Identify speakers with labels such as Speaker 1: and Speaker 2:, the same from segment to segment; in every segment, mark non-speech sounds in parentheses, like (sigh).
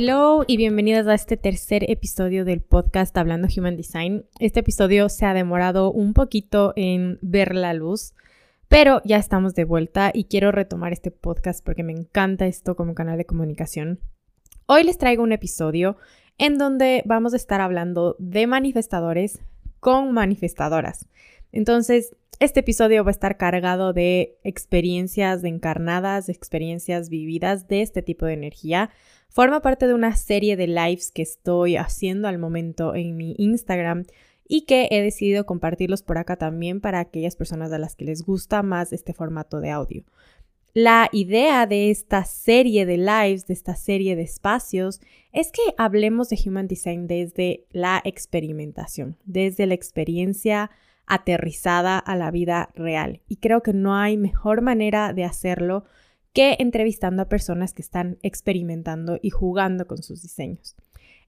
Speaker 1: Hello y bienvenidas a este tercer episodio del podcast Hablando Human Design. Este episodio se ha demorado un poquito en ver la luz, pero ya estamos de vuelta y quiero retomar este podcast porque me encanta esto como canal de comunicación. Hoy les traigo un episodio en donde vamos a estar hablando de manifestadores con manifestadoras. Entonces, este episodio va a estar cargado de experiencias encarnadas, experiencias vividas de este tipo de energía. Forma parte de una serie de lives que estoy haciendo al momento en mi Instagram y que he decidido compartirlos por acá también para aquellas personas a las que les gusta más este formato de audio. La idea de esta serie de lives, de esta serie de espacios, es que hablemos de Human Design desde la experimentación, desde la experiencia aterrizada a la vida real. Y creo que no hay mejor manera de hacerlo que entrevistando a personas que están experimentando y jugando con sus diseños.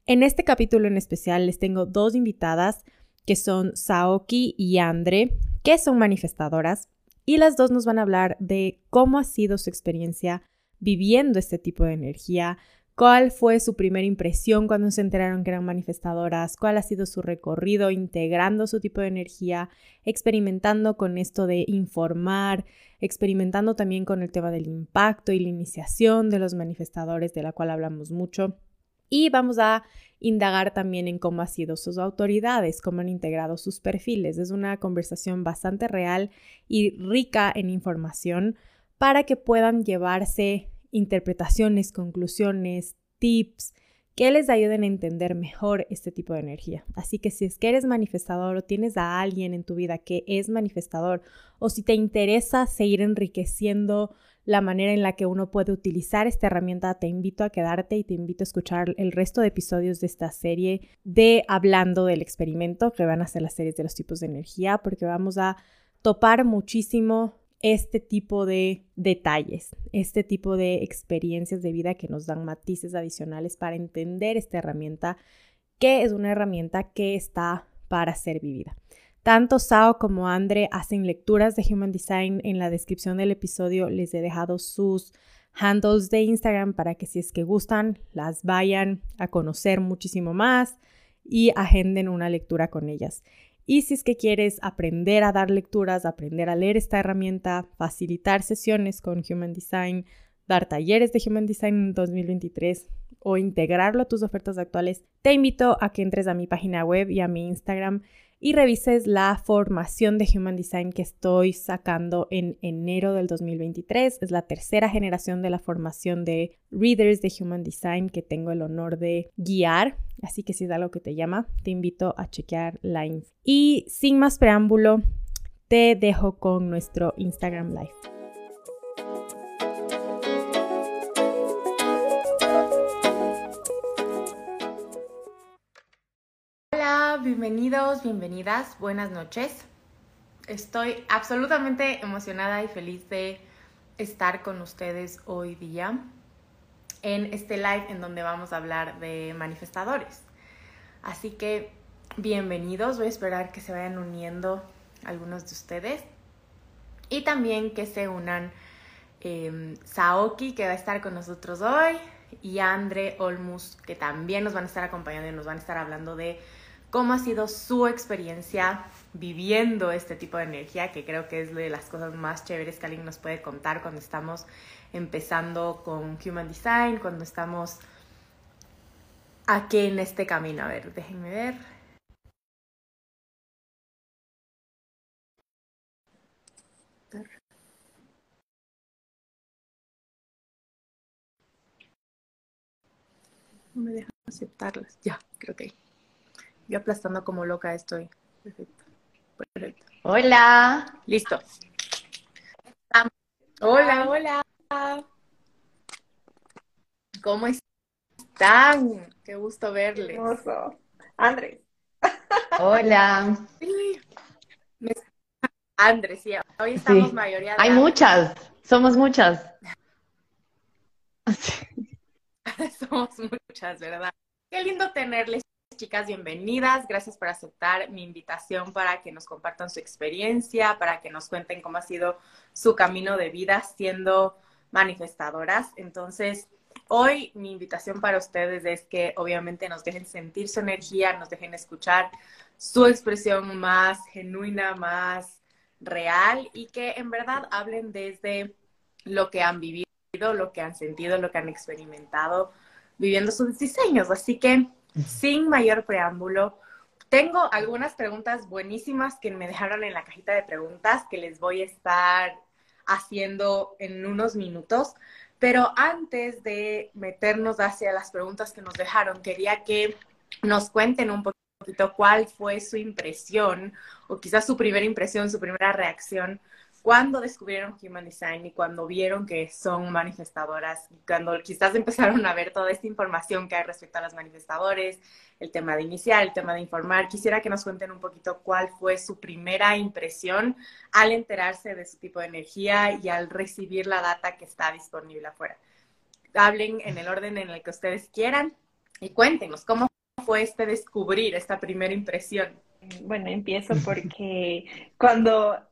Speaker 1: En este capítulo en especial les tengo dos invitadas que son Saoki y Andre, que son manifestadoras, y las dos nos van a hablar de cómo ha sido su experiencia viviendo este tipo de energía, cuál fue su primera impresión cuando se enteraron que eran manifestadoras, cuál ha sido su recorrido integrando su tipo de energía, experimentando con esto de informar, experimentando también con el tema del impacto y la iniciación de los manifestadores, de la cual hablamos mucho. Y vamos a indagar también en cómo han sido sus autoridades, cómo han integrado sus perfiles. Es una conversación bastante real y rica en información para que puedan llevarse interpretaciones, conclusiones, tips que les ayuden a entender mejor este tipo de energía. Así que si es que eres manifestador o tienes a alguien en tu vida que es manifestador o si te interesa seguir enriqueciendo la manera en la que uno puede utilizar esta herramienta, te invito a quedarte y te invito a escuchar el resto de episodios de esta serie de Hablando del experimento, que van a ser las series de los tipos de energía, porque vamos a topar muchísimo este tipo de detalles, este tipo de experiencias de vida que nos dan matices adicionales para entender esta herramienta, que es una herramienta que está para ser vivida. Tanto Sao como Andre hacen lecturas de Human Design. En la descripción del episodio les he dejado sus handles de Instagram para que si es que gustan las vayan a conocer muchísimo más y agenden una lectura con ellas. Y si es que quieres aprender a dar lecturas, aprender a leer esta herramienta, facilitar sesiones con Human Design, dar talleres de Human Design en 2023 o integrarlo a tus ofertas actuales, te invito a que entres a mi página web y a mi Instagram y revises la formación de Human Design que estoy sacando en enero del 2023. Es la tercera generación de la formación de Readers de Human Design que tengo el honor de guiar. Así que si es algo que te llama, te invito a chequear la info. Y sin más preámbulo, te dejo con nuestro Instagram Live. Bienvenidos, bienvenidas, buenas noches. Estoy absolutamente emocionada y feliz de estar con ustedes hoy día en este live en donde vamos a hablar de manifestadores. Así que bienvenidos, voy a esperar que se vayan uniendo algunos de ustedes y también que se unan em, Saoki que va a estar con nosotros hoy y Andre Olmus que también nos van a estar acompañando y nos van a estar hablando de cómo ha sido su experiencia viviendo este tipo de energía, que creo que es de las cosas más chéveres que alguien nos puede contar cuando estamos empezando con Human Design, cuando estamos aquí en este camino. A ver, déjenme ver. No me dejan aceptarlas. Ya, creo que. Yo aplastando como loca estoy. Perfecto. Perfecto.
Speaker 2: Hola.
Speaker 1: Listo. Hola, hola. ¿Cómo están? Qué gusto verles.
Speaker 3: Hermoso. Andrés.
Speaker 2: Hola.
Speaker 1: Andrés, sí. Hoy estamos mayoría
Speaker 2: Hay muchas. Somos muchas. (laughs)
Speaker 1: Somos muchas, ¿verdad? Qué lindo tenerles chicas, bienvenidas. Gracias por aceptar mi invitación para que nos compartan su experiencia, para que nos cuenten cómo ha sido su camino de vida siendo manifestadoras. Entonces,
Speaker 4: hoy mi invitación para ustedes es que obviamente nos dejen sentir su energía, nos dejen escuchar su expresión más genuina, más real y que en verdad hablen desde lo que han vivido, lo que han sentido, lo que han experimentado viviendo sus diseños. Así que sin mayor preámbulo, tengo algunas preguntas buenísimas que me dejaron en la cajita de preguntas que les voy a estar haciendo en unos minutos. Pero antes de meternos hacia las preguntas que nos dejaron, quería que nos cuenten un poquito cuál fue su impresión o quizás su primera impresión, su primera reacción cuando descubrieron Human Design y cuando vieron que son manifestadoras, cuando quizás empezaron a ver toda esta información que hay respecto a las manifestadores, el tema de iniciar, el tema de informar, quisiera que nos cuenten un poquito cuál fue su primera impresión al enterarse de su tipo de energía y al recibir la data que está disponible afuera. Hablen en el orden en el que ustedes quieran y cuéntenos cómo fue este descubrir, esta primera impresión.
Speaker 3: Bueno, empiezo porque cuando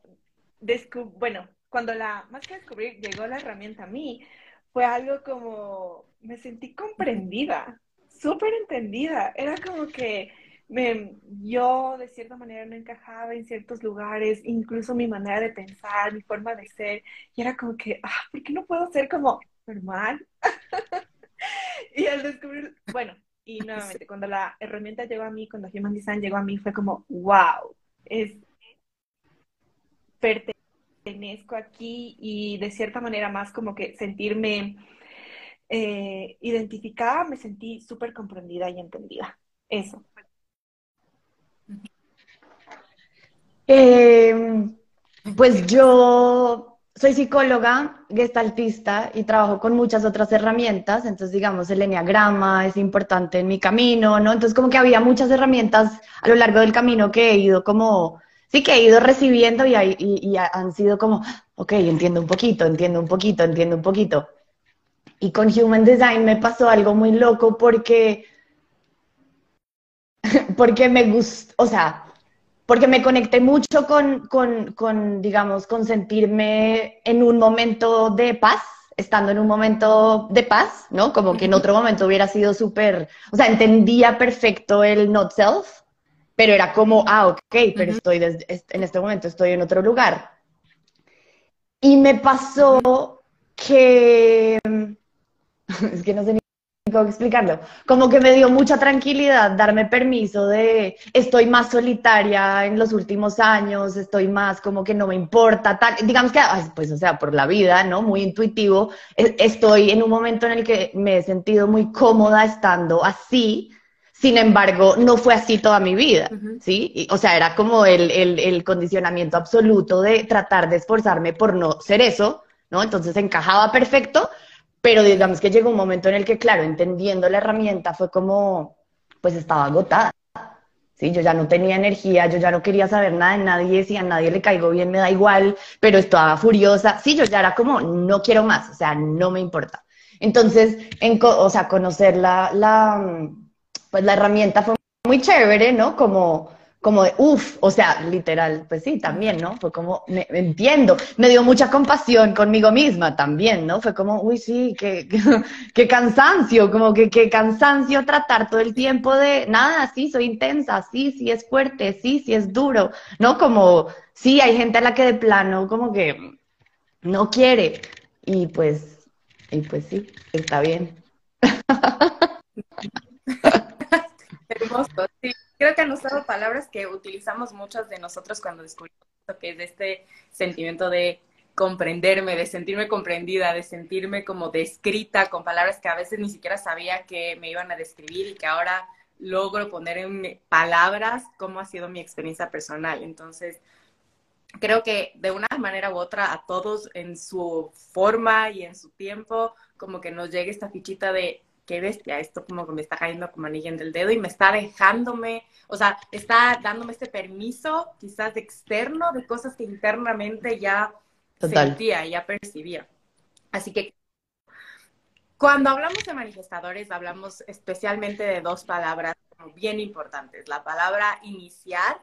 Speaker 3: bueno, cuando la, más que descubrir, llegó la herramienta a mí, fue algo como, me sentí comprendida, súper entendida. Era como que me, yo de cierta manera no encajaba en ciertos lugares, incluso mi manera de pensar, mi forma de ser, y era como que, ah, ¿por qué no puedo ser como normal? (laughs) y al descubrir, bueno, y nuevamente, cuando la herramienta llegó a mí, cuando Human Design llegó a mí, fue como, wow, es pertenezco aquí y de cierta manera más como que sentirme eh, identificada, me sentí súper comprendida y entendida. Eso.
Speaker 2: Em, pues yo soy psicóloga, gestaltista y trabajo con muchas otras herramientas, entonces digamos el enneagrama es importante en mi camino, ¿no? Entonces como que había muchas herramientas a lo largo del camino que he ido como sí que he ido recibiendo y, y, han sido como, ok, entiendo un poquito, entiendo un poquito, entiendo un poquito. Y con Human Design me pasó algo muy loco porque, (laughs) porque me gustó, o sea, porque me conecté mucho con, con, con, digamos, con sentirme en un momento de paz, estando en un momento de paz, ¿no? Como que en otro momento hubiera sido súper, o sea, entendía perfecto el not self, pero era como, ah, ok, pero estoy en este momento estoy en otro lugar. Y me pasó que, (laughs) es que no sé ni cómo explicarlo, como que me dio mucha tranquilidad darme permiso de, estoy más solitaria en los últimos años, estoy más como que no me importa, tal, digamos que, pues, o sea, por la vida, ¿no? Muy intuitivo, e, estoy en un momento en el que me he sentido muy cómoda estando así sin embargo, no fue así toda mi vida, ¿sí? o sea, era como el, el, condicionamiento absoluto de tratar de esforzarme por no ser eso, ¿no? Entonces encajaba perfecto, pero digamos que llegó un momento en el que, claro, entendiendo la herramienta, fue como, pues estaba agotada. Sí, yo ya no tenía energía, yo ya no quería saber nada de nadie, si a nadie le caigo bien me da igual, pero estaba furiosa. Sí, yo ya era como, no quiero más, o sea, no me importa. Entonces, en, o sea, conocer la, la, pues la herramienta fue muy chévere, ¿no? Como, como de, uff, o sea, literal, pues sí, también, ¿no? Fue como, me, entiendo, me dio mucha compasión conmigo misma también, ¿no? Fue como, uy, sí, qué, (laughs) qué, cansancio, como que qué cansancio tratar todo el tiempo de, nada, sí, soy intensa, sí, sí es fuerte, sí, sí es duro, ¿no? Como, sí, hay gente a la que de plano como que no quiere, y pues, y pues sí, está bien. (laughs)
Speaker 4: Hermoso, sí. Creo que han usado palabras que utilizamos muchas de nosotros cuando descubrimos lo que es este sentimiento de comprenderme, de sentirme comprendida, de sentirme como descrita con palabras que a veces ni siquiera sabía que me iban a describir y que ahora logro poner en palabras cómo ha sido mi experiencia personal. Entonces, creo que de una manera u otra a todos en su forma y en su tiempo, como que nos llegue esta fichita de qué bestia, esto como que me está cayendo como anillo del dedo y me está dejándome, o sea, está dándome este permiso quizás externo de cosas que internamente ya sentía, ya percibía. Así que cuando hablamos de manifestadores, hablamos especialmente de dos palabras bien importantes, la palabra iniciar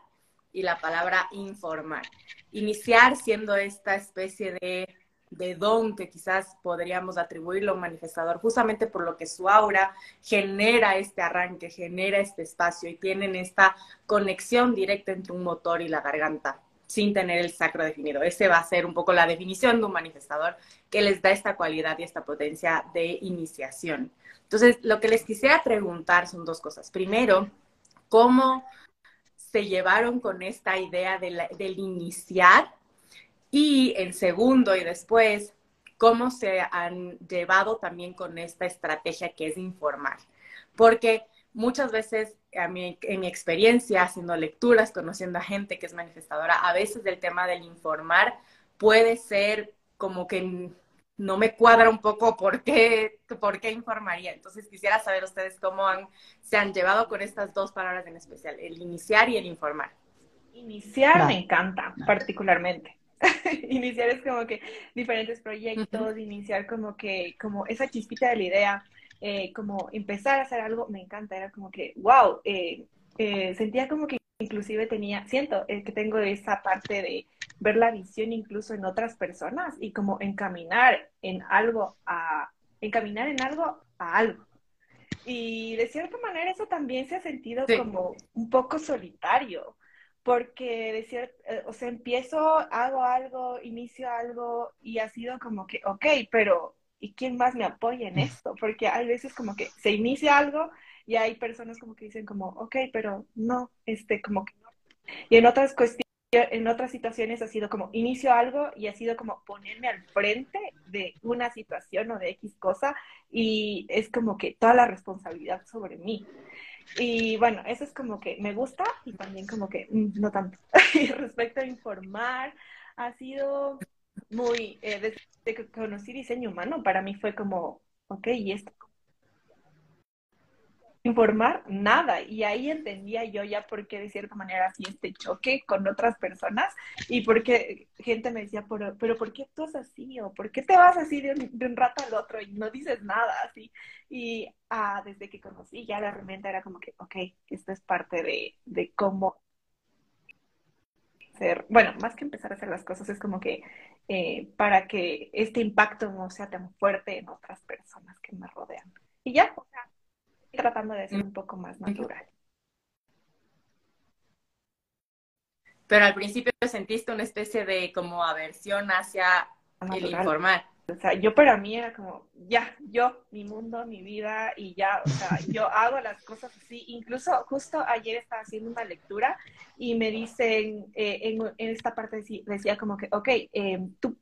Speaker 4: y la palabra informar. Iniciar siendo esta especie de de don que quizás podríamos atribuirlo a un manifestador, justamente por lo que su aura genera este arranque, genera este espacio y tienen esta conexión directa entre un motor y la garganta sin tener el sacro definido. Ese va a ser un poco la definición de un manifestador que les da esta cualidad y esta potencia de iniciación. Entonces, lo que les quisiera preguntar son dos cosas. Primero, ¿cómo se llevaron con esta idea del iniciar? Y en segundo y después, ¿cómo se han llevado también con esta estrategia que es informar? Porque muchas veces a mí, en mi experiencia haciendo lecturas, conociendo a gente que es manifestadora, a veces el tema del informar puede ser como que no me cuadra un poco por qué, por qué informaría. Entonces quisiera saber ustedes cómo han, se han llevado con estas dos palabras en especial, el iniciar y el informar.
Speaker 3: Iniciar me encanta particularmente. (laughs) iniciar es como que diferentes proyectos, iniciar como que, como esa chispita de la idea, eh, como empezar a hacer algo, me encanta, era como que, wow, eh, eh, sentía como que inclusive tenía, siento que tengo esa parte de ver la visión incluso en otras personas y como encaminar en algo a, encaminar en algo a algo. Y de cierta manera eso también se ha sentido como un poco solitario, porque de cierto, o sea, empiezo, hago algo, inicio algo y ha sido como que, ok, pero ¿y quién más me apoya en esto? Porque hay veces como que se inicia algo y hay personas como que dicen como, ok, pero no, este, como que no. Y en otras cuestiones, en otras situaciones ha sido como inicio algo y ha sido como ponerme al frente de una situación o de X cosa y es como que toda la responsabilidad sobre mí. Y bueno, eso es como que me gusta y también como que mm, no tanto. (laughs) y respecto a informar, ha sido muy, eh, desde que conocí diseño humano, para mí fue como, ok, ¿y esto? Informar nada. Y ahí entendía yo ya por qué de cierta manera hacía este choque con otras personas y porque gente me decía, pero, pero ¿por qué actúas así? ¿O por qué te vas así de un, rato al otro y no dices nada así? Y ah, desde que conocí ya la herramienta era como que, ok, esto es parte de, de cómo bueno, más que empezar a hacer las cosas, es como que eh, para que este impacto no sea tan fuerte en otras personas que me rodean. Y ya, tratando de ser un poco más natural.
Speaker 4: Pero al principio sentiste una especie de como aversión hacia el informar.
Speaker 3: O sea, yo para mí era como, ya, yo, mi mundo, mi vida, y ya, o sea, (laughs) yo hago las cosas así. Incluso justo ayer estaba haciendo una lectura y me dicen, eh, en, en, esta parte decía como que, ok, eh, tú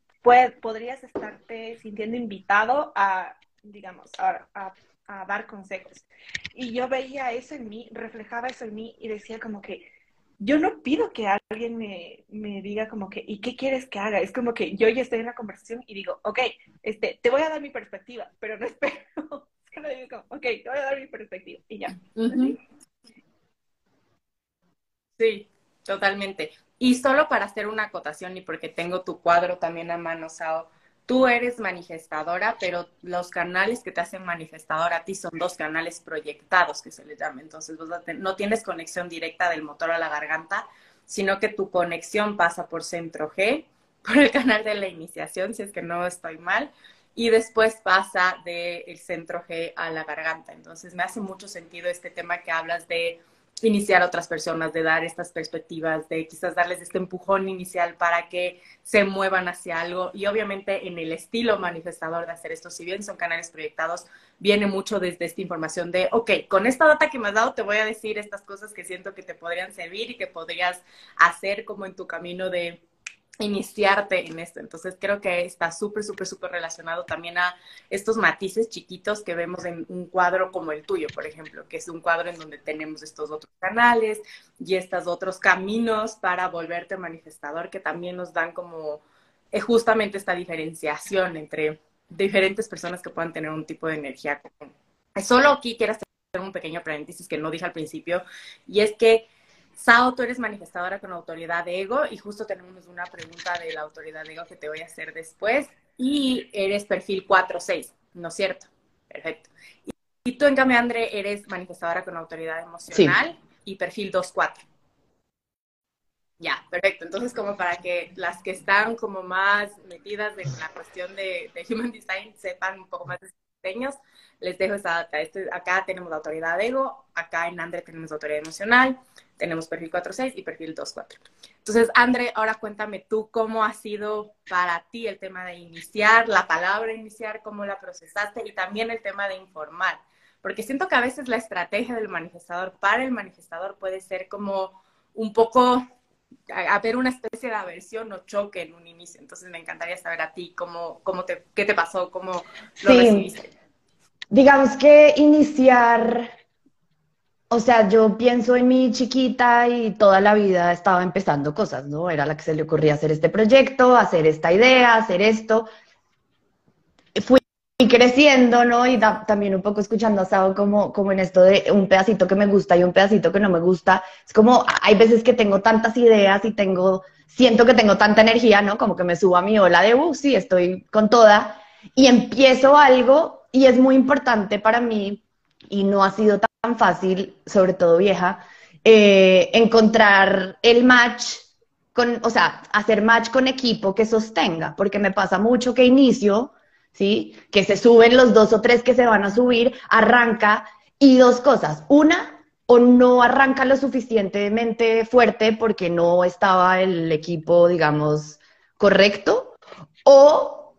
Speaker 3: podrías estarte sintiendo invitado a, digamos, a, a, a dar consejos. Y yo veía eso en mí, reflejaba eso en mí y decía como que, yo no pido que alguien me, diga como que, ¿y qué quieres que haga? Es como que yo ya estoy en la conversación y digo, ok, este, te voy a dar mi perspectiva, pero no (laughs) espero. Solo digo, como, ok, te voy a dar mi perspectiva y ya.
Speaker 4: Sí, totalmente. Y solo para hacer una acotación y porque tengo tu cuadro también a mano, Sao, tú eres manifestadora, pero los canales que te hacen manifestadora a ti son dos canales proyectados, que se les llama. Entonces, vos no tienes conexión directa del motor a la garganta, sino que tu conexión pasa por centro G, (laughs) por el canal de la iniciación, si es que no estoy mal, y después pasa del centro G a la garganta. Entonces, me hace mucho sentido este tema que hablas de iniciar a otras personas, de dar estas perspectivas, de quizás darles este empujón inicial para que se muevan hacia algo. Y obviamente en el estilo manifestador de hacer esto, si bien son canales proyectados, viene mucho desde esta información de, ok, con esta data que me has dado te voy a decir estas cosas que siento que te podrían servir y que podrías hacer como en tu camino de iniciarte en esto. Entonces creo que está súper, súper, súper relacionado también a estos matices chiquitos que vemos en un cuadro como el tuyo, por ejemplo, que es un cuadro en donde tenemos estos otros canales y estos otros caminos para volverte manifestador que también nos dan como eh, justamente esta diferenciación entre diferentes personas que puedan tener un tipo de energía Solo aquí quiero hacer un pequeño paréntesis que no dije al principio y es que Sao, tú eres manifestadora con autoridad de ego y justo tenemos una pregunta de la autoridad de ego que te voy a hacer después. Y eres perfil 4-6, ¿no es cierto? Perfecto. Y, tú, en cambio, André, eres manifestadora con autoridad emocional y perfil 2-4. Ya, perfecto. Entonces, como para que las que están como más metidas en la cuestión de, Human Design sepan un poco más de diseños, les dejo esta data. Este, acá tenemos la autoridad de ego, acá en Andre tenemos autoridad emocional, tenemos perfil 4.6 y perfil 2.4. Entonces, Andre, ahora cuéntame tú cómo ha sido para ti el tema de iniciar, la palabra iniciar, cómo la procesaste y también el tema de informar. Porque siento que a veces la estrategia del manifestador para el manifestador puede ser como un poco haber una especie de aversión o choque en un inicio. Entonces me encantaría saber a ti cómo, cómo te, qué te pasó, cómo lo sí. recibiste.
Speaker 2: Digamos que iniciar, o sea, yo pienso en mi chiquita y toda la vida estaba empezando cosas, ¿no? Era la que se le ocurría hacer este proyecto, hacer esta idea, hacer esto. Fui creciendo, ¿no? Y también un poco escuchando a Sao como, como en esto de un pedacito que me gusta y un pedacito que no me gusta. Es como, hay veces que tengo tantas ideas y tengo, siento que tengo tanta energía, ¿no? Como que me subo a mi ola de, uh, sí, estoy con toda. Y empiezo algo y es muy importante para mí, y no ha sido tan fácil, sobre todo vieja, eh, encontrar el match con, o sea, hacer match con equipo que sostenga, porque me pasa mucho que inicio ¿sí? Que se suben los dos o tres que se van a subir, arranca y dos cosas. Una, o no arranca lo suficientemente fuerte porque no estaba el equipo, digamos, correcto, o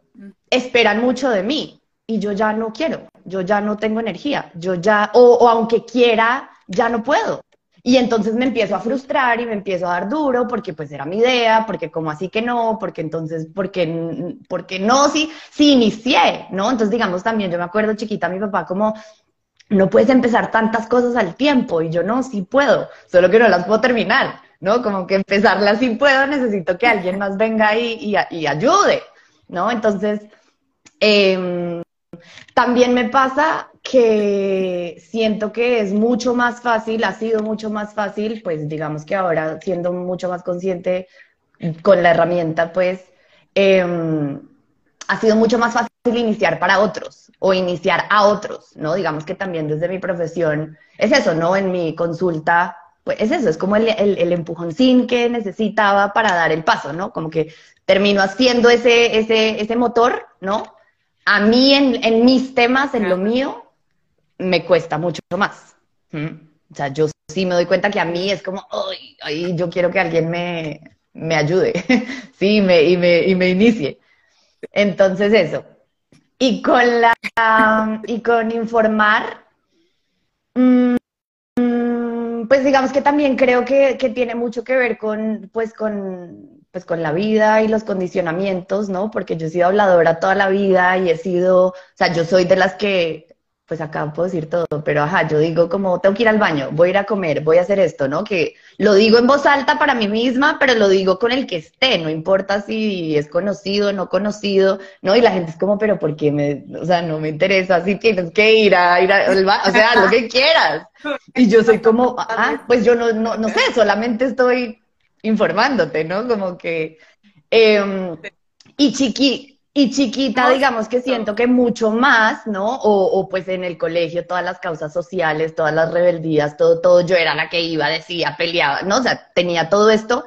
Speaker 2: esperan mucho de mí y yo ya no quiero, yo ya no tengo energía, yo ya, o, o aunque quiera, ya no puedo. Y entonces me empiezo a frustrar y me empiezo a dar duro porque pues era mi idea, porque como así que no, porque entonces, porque, porque no, sí, sí inicié, ¿no? Entonces digamos también, yo me acuerdo chiquita, mi papá como, no puedes empezar tantas cosas al tiempo y yo no, sí puedo, solo que no las puedo terminar, ¿no? Como que empezarlas sí puedo, necesito que alguien más venga y, y, ayude, ¿no? Entonces, eh, también me pasa que siento que es mucho más fácil, ha sido mucho más fácil, pues digamos que ahora siendo mucho más consciente con la herramienta, pues em, ha sido mucho más fácil iniciar para otros o iniciar a otros, ¿no? Digamos que también desde mi profesión es eso, ¿no? En mi consulta, pues es eso, es como el, el, el empujoncín que necesitaba para dar el paso, ¿no? Como que termino haciendo ese, ese, ese motor, ¿no? A mí en, mis temas, en lo mío, me cuesta mucho más. O sea, yo sí me doy cuenta que a mí es como, ay, yo quiero que alguien me, ayude, (laughs) sí, me, y, me, y me inicie. Entonces eso. Y con la, y con informar, mm, pues digamos que también creo que, que, tiene mucho que ver con, pues con, pues con la vida y los condicionamientos, ¿no? Porque yo he sido habladora toda la vida y he sido, o sea, yo soy de las que, pues acá puedo decir todo, pero ajá, yo digo como, tengo que ir al baño, voy a ir a comer, voy a hacer esto, ¿no? Que lo digo en voz alta para mí misma, pero lo digo con el que esté, no importa si es conocido no conocido, ¿no? Y la gente es como, pero ¿por qué me, o sea, no me interesa, si tienes que ir a, ir al baño, o sea, lo que quieras. Y yo soy como, ah, pues yo no, no, no sé, solamente estoy informándote, ¿no? Como que... Em, y chiqui, y chiquita, digamos que siento que mucho más, ¿no? O, pues en el colegio, todas las causas sociales, todas las rebeldías, todo, todo, yo era la que iba, decía, peleaba, ¿no? O sea, tenía todo esto,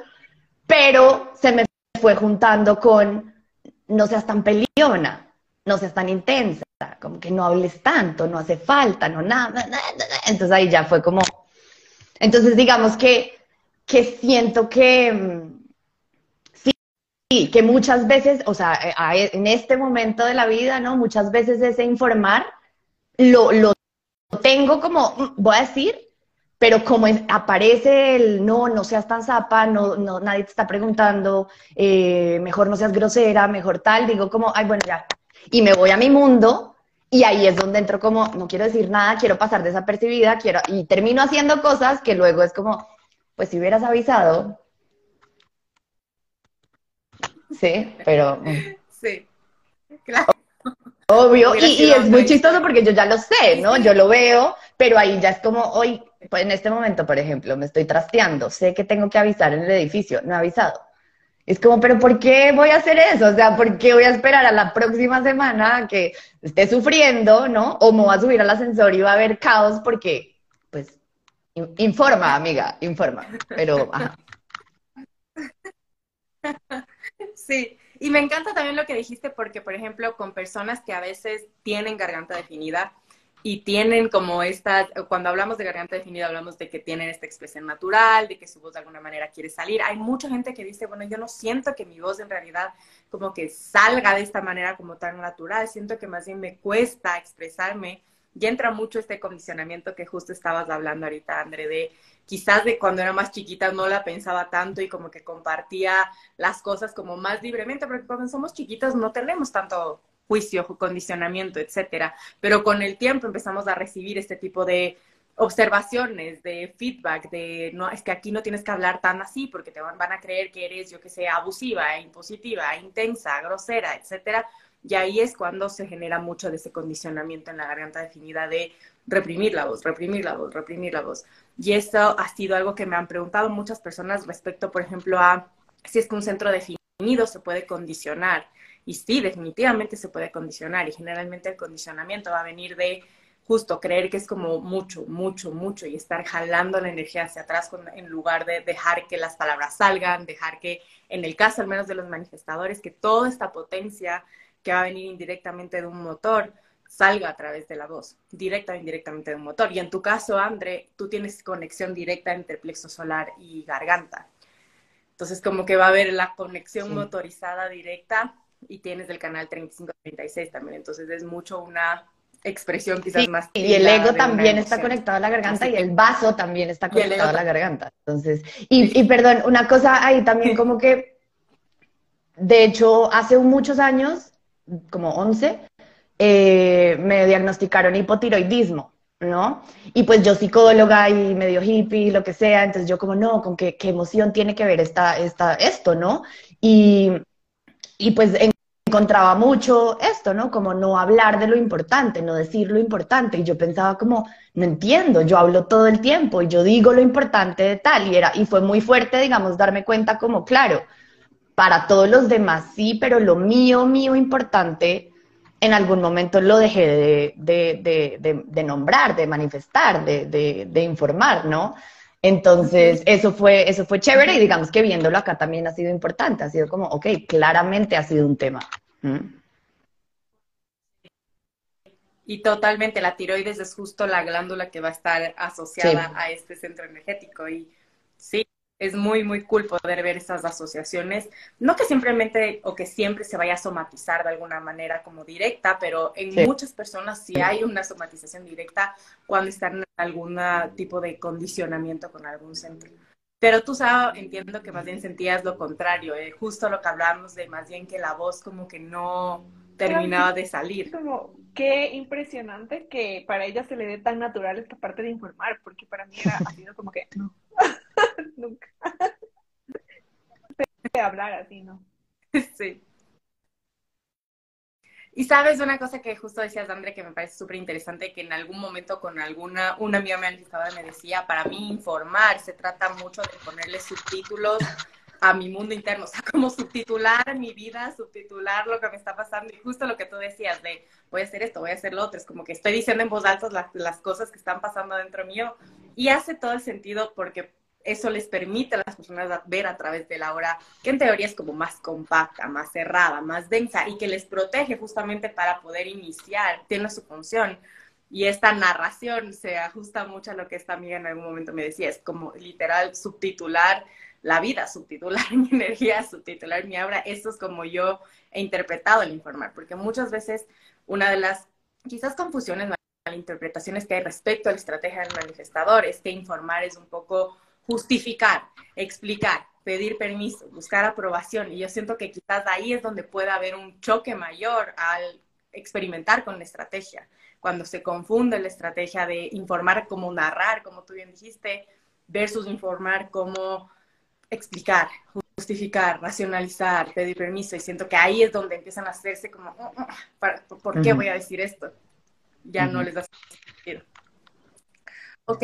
Speaker 2: pero se me fue juntando con, no seas tan peleona, no seas tan intensa, como que no hables tanto, no hace falta, no nada, nada. Entonces ahí ya fue como, entonces digamos que que siento que mm, sí, que muchas veces, o sea, eh, en este momento de la vida, ¿no? Muchas veces ese informar lo, lo tengo como, mm, voy a decir, pero como aparece el no, no seas tan zapa, no, no, nadie te está preguntando, eh, mejor no seas grosera, mejor tal, digo como, ay, bueno, ya. Y me voy a mi mundo y ahí es donde entro como, no quiero decir nada, quiero pasar desapercibida, quiero, y termino haciendo cosas que luego es como, pues si hubieras avisado. Sí, pero. (laughs)
Speaker 4: Sí, claro.
Speaker 2: Obvio, y, es muy chistoso porque yo ya lo sé, ¿no? Yo lo veo, pero ahí ya es como, hoy, pues en este momento, por ejemplo, me estoy trasteando, sé que tengo que avisar en el edificio, no he avisado. Es como, pero ¿por qué voy a hacer eso? O sea, ¿por qué voy a esperar a la próxima semana que esté sufriendo, ¿no? O me voy a subir al ascensor y va a haber caos porque, pues, Informa, amiga, informa. Pero,
Speaker 4: Sí, y me encanta también lo que dijiste porque, por ejemplo, con personas que a veces tienen garganta definida y tienen como esta, cuando hablamos de garganta definida, hablamos de que tienen esta expresión natural, de que su voz de alguna manera quiere salir. Hay mucha gente que dice, bueno, yo no siento que mi voz en realidad como que salga de esta manera como tan natural, siento que más bien me cuesta expresarme. Y entra mucho este condicionamiento que justo estabas hablando ahorita, André, de quizás de cuando era más chiquita no la pensaba tanto y como que compartía las cosas como más libremente, porque cuando somos chiquitas no tenemos tanto juicio, condicionamiento, etcétera. Pero con el tiempo empezamos a recibir este tipo de observaciones, de feedback, de no, es que aquí no tienes que hablar tan así porque te van, a creer que eres, yo que sé, abusiva, impositiva, intensa, grosera, etcétera. Y ahí es cuando se genera mucho de ese condicionamiento en la garganta definida de reprimir la voz, reprimir la voz, reprimir la voz. Y esto ha sido algo que me han preguntado muchas personas respecto, por ejemplo, a si es que un centro definido se puede condicionar. Y sí, definitivamente se puede condicionar. Y generalmente el condicionamiento va a venir de justo creer que es como mucho, mucho, mucho y estar jalando la energía hacia atrás en lugar de dejar que las palabras salgan, dejar que, en el caso al menos de los manifestadores, que toda esta potencia que va a venir indirectamente de un motor salga a través de la voz, directa o indirectamente de un motor. Y en tu caso, André, tú tienes conexión directa entre plexo solar y garganta. Entonces, como que va a haber la conexión motorizada directa y tienes el canal 3536 también. Entonces, es mucho una expresión quizás más.
Speaker 2: Y el ego también está conectado a la garganta y el vaso también está conectado a la garganta. Entonces, y, y perdón, una cosa ahí también (laughs) como que, de hecho, hace muchos años, como 11, eh, me diagnosticaron hipotiroidismo, ¿no? Y pues yo psicóloga y medio hippie, lo que sea, entonces yo como, no, con qué, qué emoción tiene que ver esta, esta, esto, ¿no? Y, y pues encontraba mucho esto, ¿no? Como no hablar de lo importante, no decir lo importante. Y yo pensaba como, no entiendo, yo hablo todo el tiempo y yo digo lo importante de tal. Y, era, y fue muy fuerte, digamos, darme cuenta como, claro, para todos los demás sí, pero lo mío, mío importante en algún momento lo dejé de, nombrar, de manifestar, de, informar, ¿no? Entonces, eso fue, eso fue chévere y digamos que viéndolo acá también ha sido importante, ha sido como, ok, claramente ha sido un tema.
Speaker 4: Y totalmente, la tiroides es justo la glándula que va a estar asociada a este centro energético. Y sí, es muy, muy cool poder ver esas asociaciones. No que simplemente o que siempre se vaya a somatizar de alguna manera como directa, pero en muchas personas sí hay una somatización directa cuando están en algún tipo de condicionamiento con algún centro. Pero tú, sabes, entiendo que más bien sentías lo contrario, eh, justo lo que hablábamos de más bien que la voz como que no terminaba de salir.
Speaker 3: Como, qué impresionante que para ella se le dé tan natural esta parte de informar, porque para mí era, ha sido como que, (laughs) no, (laughs) Nunca. De hablar así, ¿no?
Speaker 4: Sí. Y sabes una cosa que justo decías, André, que me parece súper interesante, que en algún momento con alguna, una amiga me me decía, para mí informar se trata mucho de ponerle subtítulos a mi mundo interno, (laughs) o sea, como subtitular mi vida, subtitular lo que me está pasando y justo lo que tú decías de voy a hacer esto, voy a hacer lo otro, es como que estoy diciendo en voz alta las, cosas que están pasando dentro mío y hace todo el sentido porque eso les permite a las personas ver a través de la hora, que en teoría es como más compacta, más cerrada, más densa y que les protege justamente para poder iniciar, tiene su función. Y esta narración se ajusta mucho a lo que esta amiga en algún momento me decía, es como literal subtitular la vida, subtitular (laughs) mi energía, subtitular mi obra. Esto es como yo he interpretado el informar, porque muchas veces una de las quizás confusiones, malinterpretaciones que hay respecto a la estrategia del manifestador es que informar es un poco justificar, explicar, pedir permiso, buscar aprobación. Y yo siento que quizás ahí es donde puede haber un choque mayor al experimentar con la estrategia. Cuando se confunde la estrategia de informar como narrar, como tú bien dijiste, versus informar como explicar, justificar, racionalizar, pedir permiso. Y siento que ahí es donde empiezan a hacerse como, mm, mm, ¿por qué voy a decir esto? Ya no les da sentido. Ok,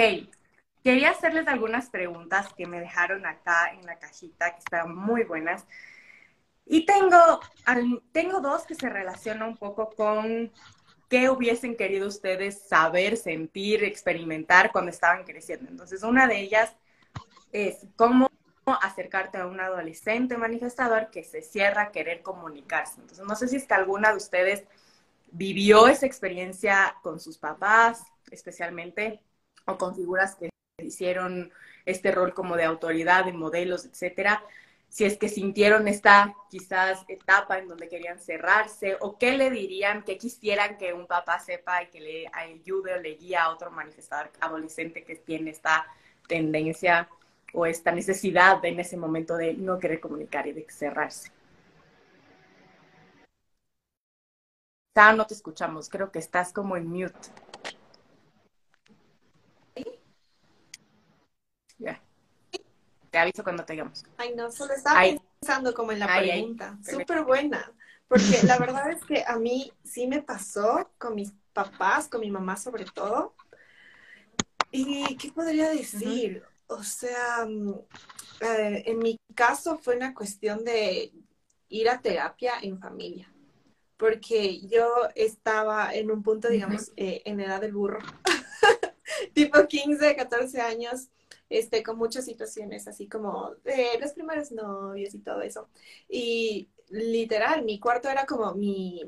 Speaker 4: Quería hacerles algunas preguntas que me dejaron acá en la cajita, que están muy buenas. Y tengo, tengo dos que se relacionan un poco con qué hubiesen querido ustedes saber, sentir, experimentar cuando estaban creciendo. Entonces, una de ellas es cómo acercarte a un adolescente manifestador que se cierra a querer comunicarse. Entonces, no sé si es que alguna de ustedes vivió esa experiencia con sus papás, especialmente, o con figuras que hicieron este rol como de autoridad, de modelos, etcétera. Si es que sintieron esta quizás etapa en donde querían cerrarse, o qué le dirían, qué quisieran que un papá sepa y que le ayude o le guíe a otro manifestador adolescente que tiene esta tendencia o esta necesidad en ese momento de no querer comunicar y de cerrarse. no te escuchamos, creo que estás como en mute. Ya. Te aviso cuando tengamos.
Speaker 3: Ay, no, solo estaba pensando como en la pregunta. Súper buena. Porque la verdad es que a mí sí me pasó con mis papás, con mi mamá sobre todo. ¿Y qué podría decir? O sea, mm, eh, en mi caso fue una cuestión de ir a terapia en familia, porque yo estaba en un punto, digamos, eh, en edad del burro, (laughs) tipo 15, 14 años, este, con muchas situaciones, así como de los primeros novios y todo eso. Y literal, mi cuarto era como mi,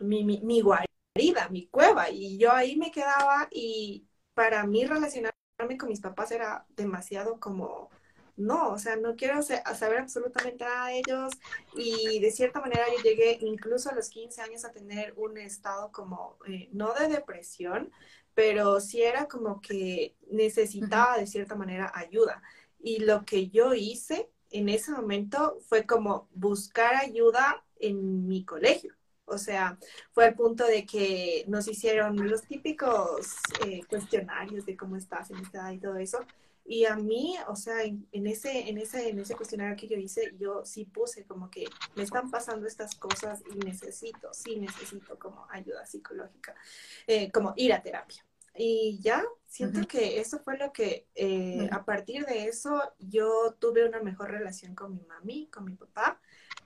Speaker 3: mi, mi, mi guarida, mi cueva, y yo ahí me quedaba y para mí relacionar con mis papás era demasiado como, no, o sea, no quiero saber absolutamente nada de ellos y de cierta manera yo llegué incluso a los 15 años a tener un estado como, eh, no de depresión, pero sí era como que necesitaba de cierta manera ayuda. Y lo que yo hice en ese momento fue como buscar ayuda en mi colegio. O sea, fue al punto de que nos hicieron los típicos eh, cuestionarios de cómo estás en esta edad y todo eso. Y a mí, o sea, en, ese, en, ese, en ese cuestionario que yo hice, yo sí puse como que me están pasando estas cosas y necesito, sí necesito como ayuda psicológica, eh, como ir a terapia. Y ya, siento que eso fue lo que, eh, a partir de eso, yo tuve una mejor relación con mi mami, con mi papá,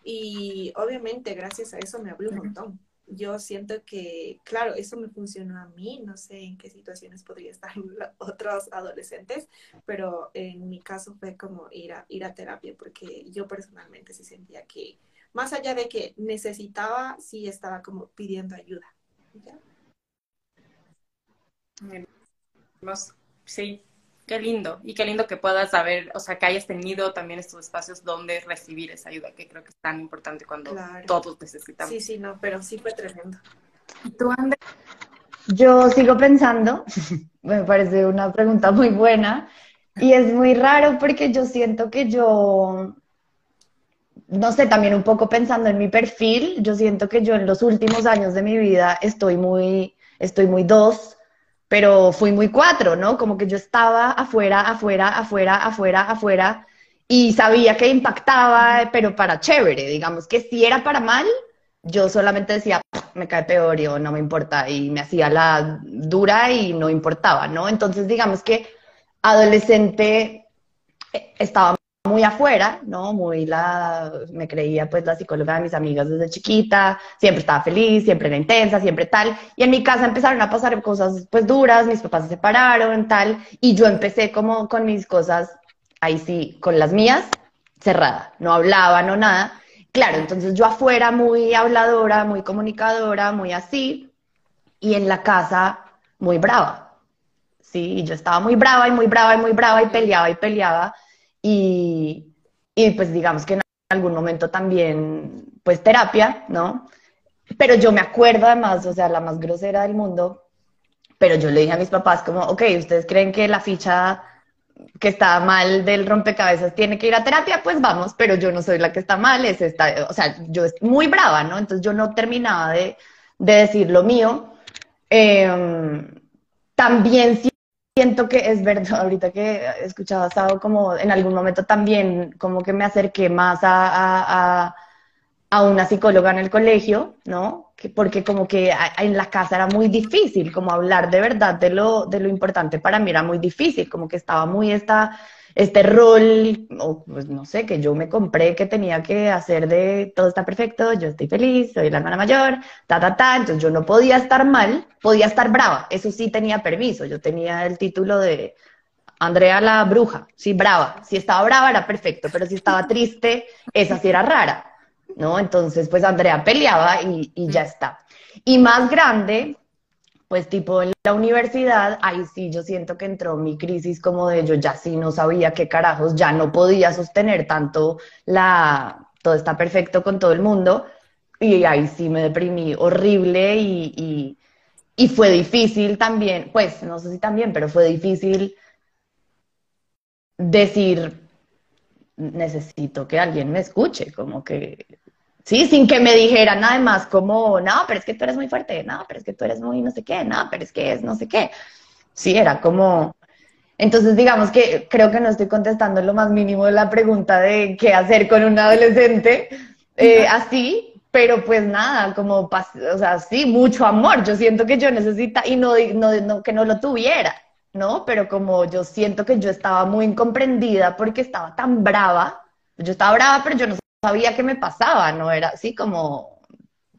Speaker 3: y obviamente gracias a eso me habló un montón. Yo siento que, claro, eso me funcionó a mí, no sé en qué situaciones podría estar (laughs) otros adolescentes, pero en mi caso fue como ir a, ir a terapia, porque yo personalmente sí sentía que, más allá de que necesitaba, sí estaba como pidiendo ayuda.
Speaker 4: Sí, Qué lindo, y qué lindo que puedas saber, o sea, que hayas tenido también estos espacios donde recibir esa ayuda, que creo que es tan importante cuando todos necesitamos.
Speaker 3: Sí, sí, no, pero sí fue tremendo.
Speaker 4: ¿Y tú, André?
Speaker 2: Yo sigo pensando, (laughs) me parece una pregunta muy buena, y es muy raro porque yo siento que yo, no sé, también un poco pensando en mi perfil, yo siento que yo en los últimos años de mi vida estoy muy, estoy muy dos, pero fui muy cuatro, ¿no? Como que yo estaba afuera, afuera, afuera, afuera, afuera, y sabía que impactaba, pero para chévere, digamos que si era para mal, yo solamente decía, me cae peor y no me importa, y me hacía la dura y no importaba, ¿no? Entonces, digamos que adolescente eh, estaba muy afuera, ¿no? Muy la, me creía pues la psicóloga de mis amigas desde chiquita, siempre estaba feliz, siempre era intensa, siempre tal. Y en mi casa empezaron a pasar cosas pues duras, mis papás se separaron, tal, y yo empecé como con mis cosas, ahí sí, con las mías, cerrada, no hablaba, no nada. Claro, entonces yo afuera muy habladora, muy comunicadora, muy así, y en la casa muy brava. Sí, y yo estaba muy brava y muy brava y muy brava y peleaba y peleaba y, y pues digamos que en algún momento también, pues terapia, ¿no? Pero yo me acuerdo además, o sea, la más grosera del mundo, pero yo le dije a mis papás como, ok, ¿ustedes creen que la ficha que está mal del rompecabezas tiene que ir a terapia? Pues vamos, pero yo no soy la que está mal, es esta, o sea, yo estoy muy brava, ¿no? Entonces yo no terminaba de, de decir lo mío. Eh, también siento que es verdad, (laughs) ahorita que he escuchado a Sao, como en algún momento también, como que me acerqué más a, a, una psicóloga en el colegio, ¿no? Que, porque como que en la casa era muy difícil, como hablar de verdad de lo, de lo importante para mí era muy difícil, como que estaba muy esta este rol, o pues no sé, que yo me compré que tenía que hacer de todo está perfecto, yo estoy feliz, soy la hermana mayor, ta, ta, ta, entonces yo no podía estar mal, podía estar brava, eso sí tenía permiso, yo tenía el título de Andrea la bruja, sí, brava. Si estaba brava era perfecto, pero si estaba triste, esa sí era rara, ¿no? Entonces, pues Andrea peleaba y, y ya está. Y más grande, pues tipo en la universidad, ahí sí yo siento que entró mi crisis como de yo ya sí no sabía qué carajos, ya no podía sostener tanto la, todo está perfecto con todo el mundo, y ahí sí me deprimí horrible y, y, fue difícil también, pues no sé si también, pero fue difícil decir, necesito que alguien me escuche, como que Sí, sin que me dijeran nada más como, no, pero es que tú eres muy fuerte, no, pero es que tú eres muy no sé qué, no, pero es que es no sé qué. Sí, era como... Entonces, digamos que creo que no estoy contestando lo más mínimo de la pregunta de qué hacer con un adolescente eh, así, pero pues nada, como, o sea, sí, mucho amor. Yo siento que yo necesita, y no, no, no, que no lo tuviera, ¿no? Pero como yo siento que yo estaba muy incomprendida porque estaba tan brava, yo estaba brava, pero yo no sabía qué me pasaba, no era así como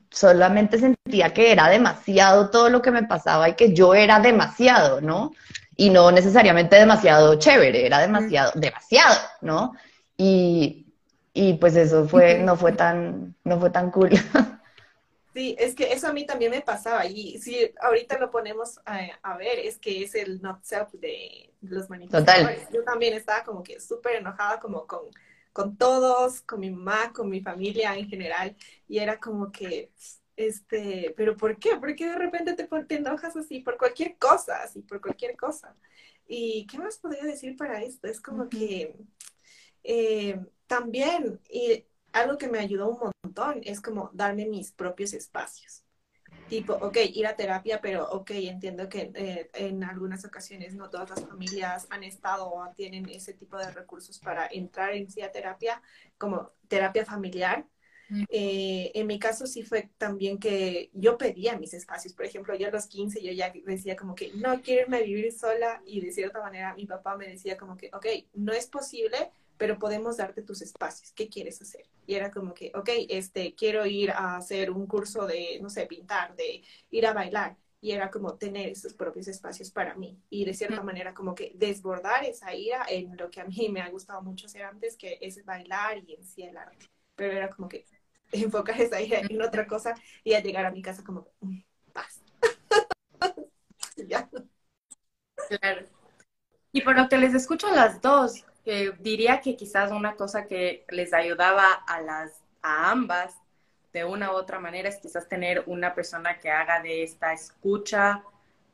Speaker 2: solamente sentía que era demasiado todo lo que me pasaba y que yo era demasiado, ¿no? Y no necesariamente demasiado chévere, era demasiado, demasiado, ¿no? Y, y pues eso fue, no fue tan, no fue tan cool. (laughs)
Speaker 3: Sí, es que eso a mí también me pasaba y si ahorita lo ponemos a, ver, es que es el not self de los manifestadores. Total. Yo también estaba como que súper enojada como con con todos, con mi mamá, con mi familia en general, y era como que, este, pero ¿por qué? ¿Por qué de repente te, te enojas así? Por cualquier cosa, así, por cualquier cosa. ¿Y qué más podría decir para esto? Es como que eh, también, y algo que me ayudó un montón, es como darme mis propios espacios tipo, ok, ir a terapia, pero ok, entiendo que eh, en algunas ocasiones no todas las familias han estado o tienen ese tipo de recursos para entrar en sí a terapia, como terapia familiar. Eh, en mi caso sí fue también que yo pedía mis espacios. Por ejemplo, yo a los 15 yo ya decía como que no quiero irme a vivir sola y de cierta manera mi papá me decía como que, ok, no es posible, pero podemos darte tus espacios. ¿Qué quieres hacer? Y era como que, ok, este, quiero ir a hacer un curso de, no sé, pintar, de ir a bailar. Y era como tener esos propios espacios para mí. Y de cierta manera como que desbordar esa ira en lo que a mí me ha gustado mucho hacer antes, que es bailar y en sí el arte. Pero era como que (laughs) enfocar esa ira en otra cosa y al llegar a mi casa como, mm, paz. (laughs)
Speaker 4: ya. Claro. Y por lo que les escucho a las dos, diría que quizás una cosa que les ayudaba a las a ambas de una u otra manera es quizás tener una persona que haga de esta escucha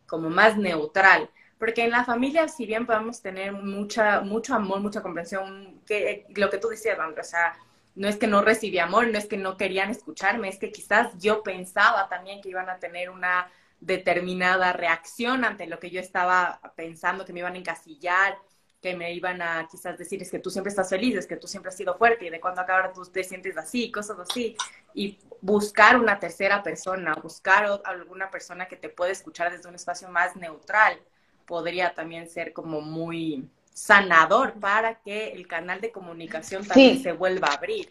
Speaker 4: como más neutral. Porque en la familia, si bien podemos tener mucha, mucho amor, mucha comprensión, que lo que tú decías, Andrea, o sea, no es que no recibí amor, no es que no querían escucharme, es que quizás yo pensaba también que iban a tener una determinada reacción ante lo que yo estaba pensando, que me iban a encasillar, que me iban a quizás decir es que tú siempre estás feliz, es que tú siempre has sido fuerte y de cuando acá ahora tú te sientes así, cosas así. Y buscar una tercera persona, buscar alguna persona que te pueda escuchar desde un espacio más neutral, podría también ser como muy sanador para que el canal de comunicación también se vuelva a abrir.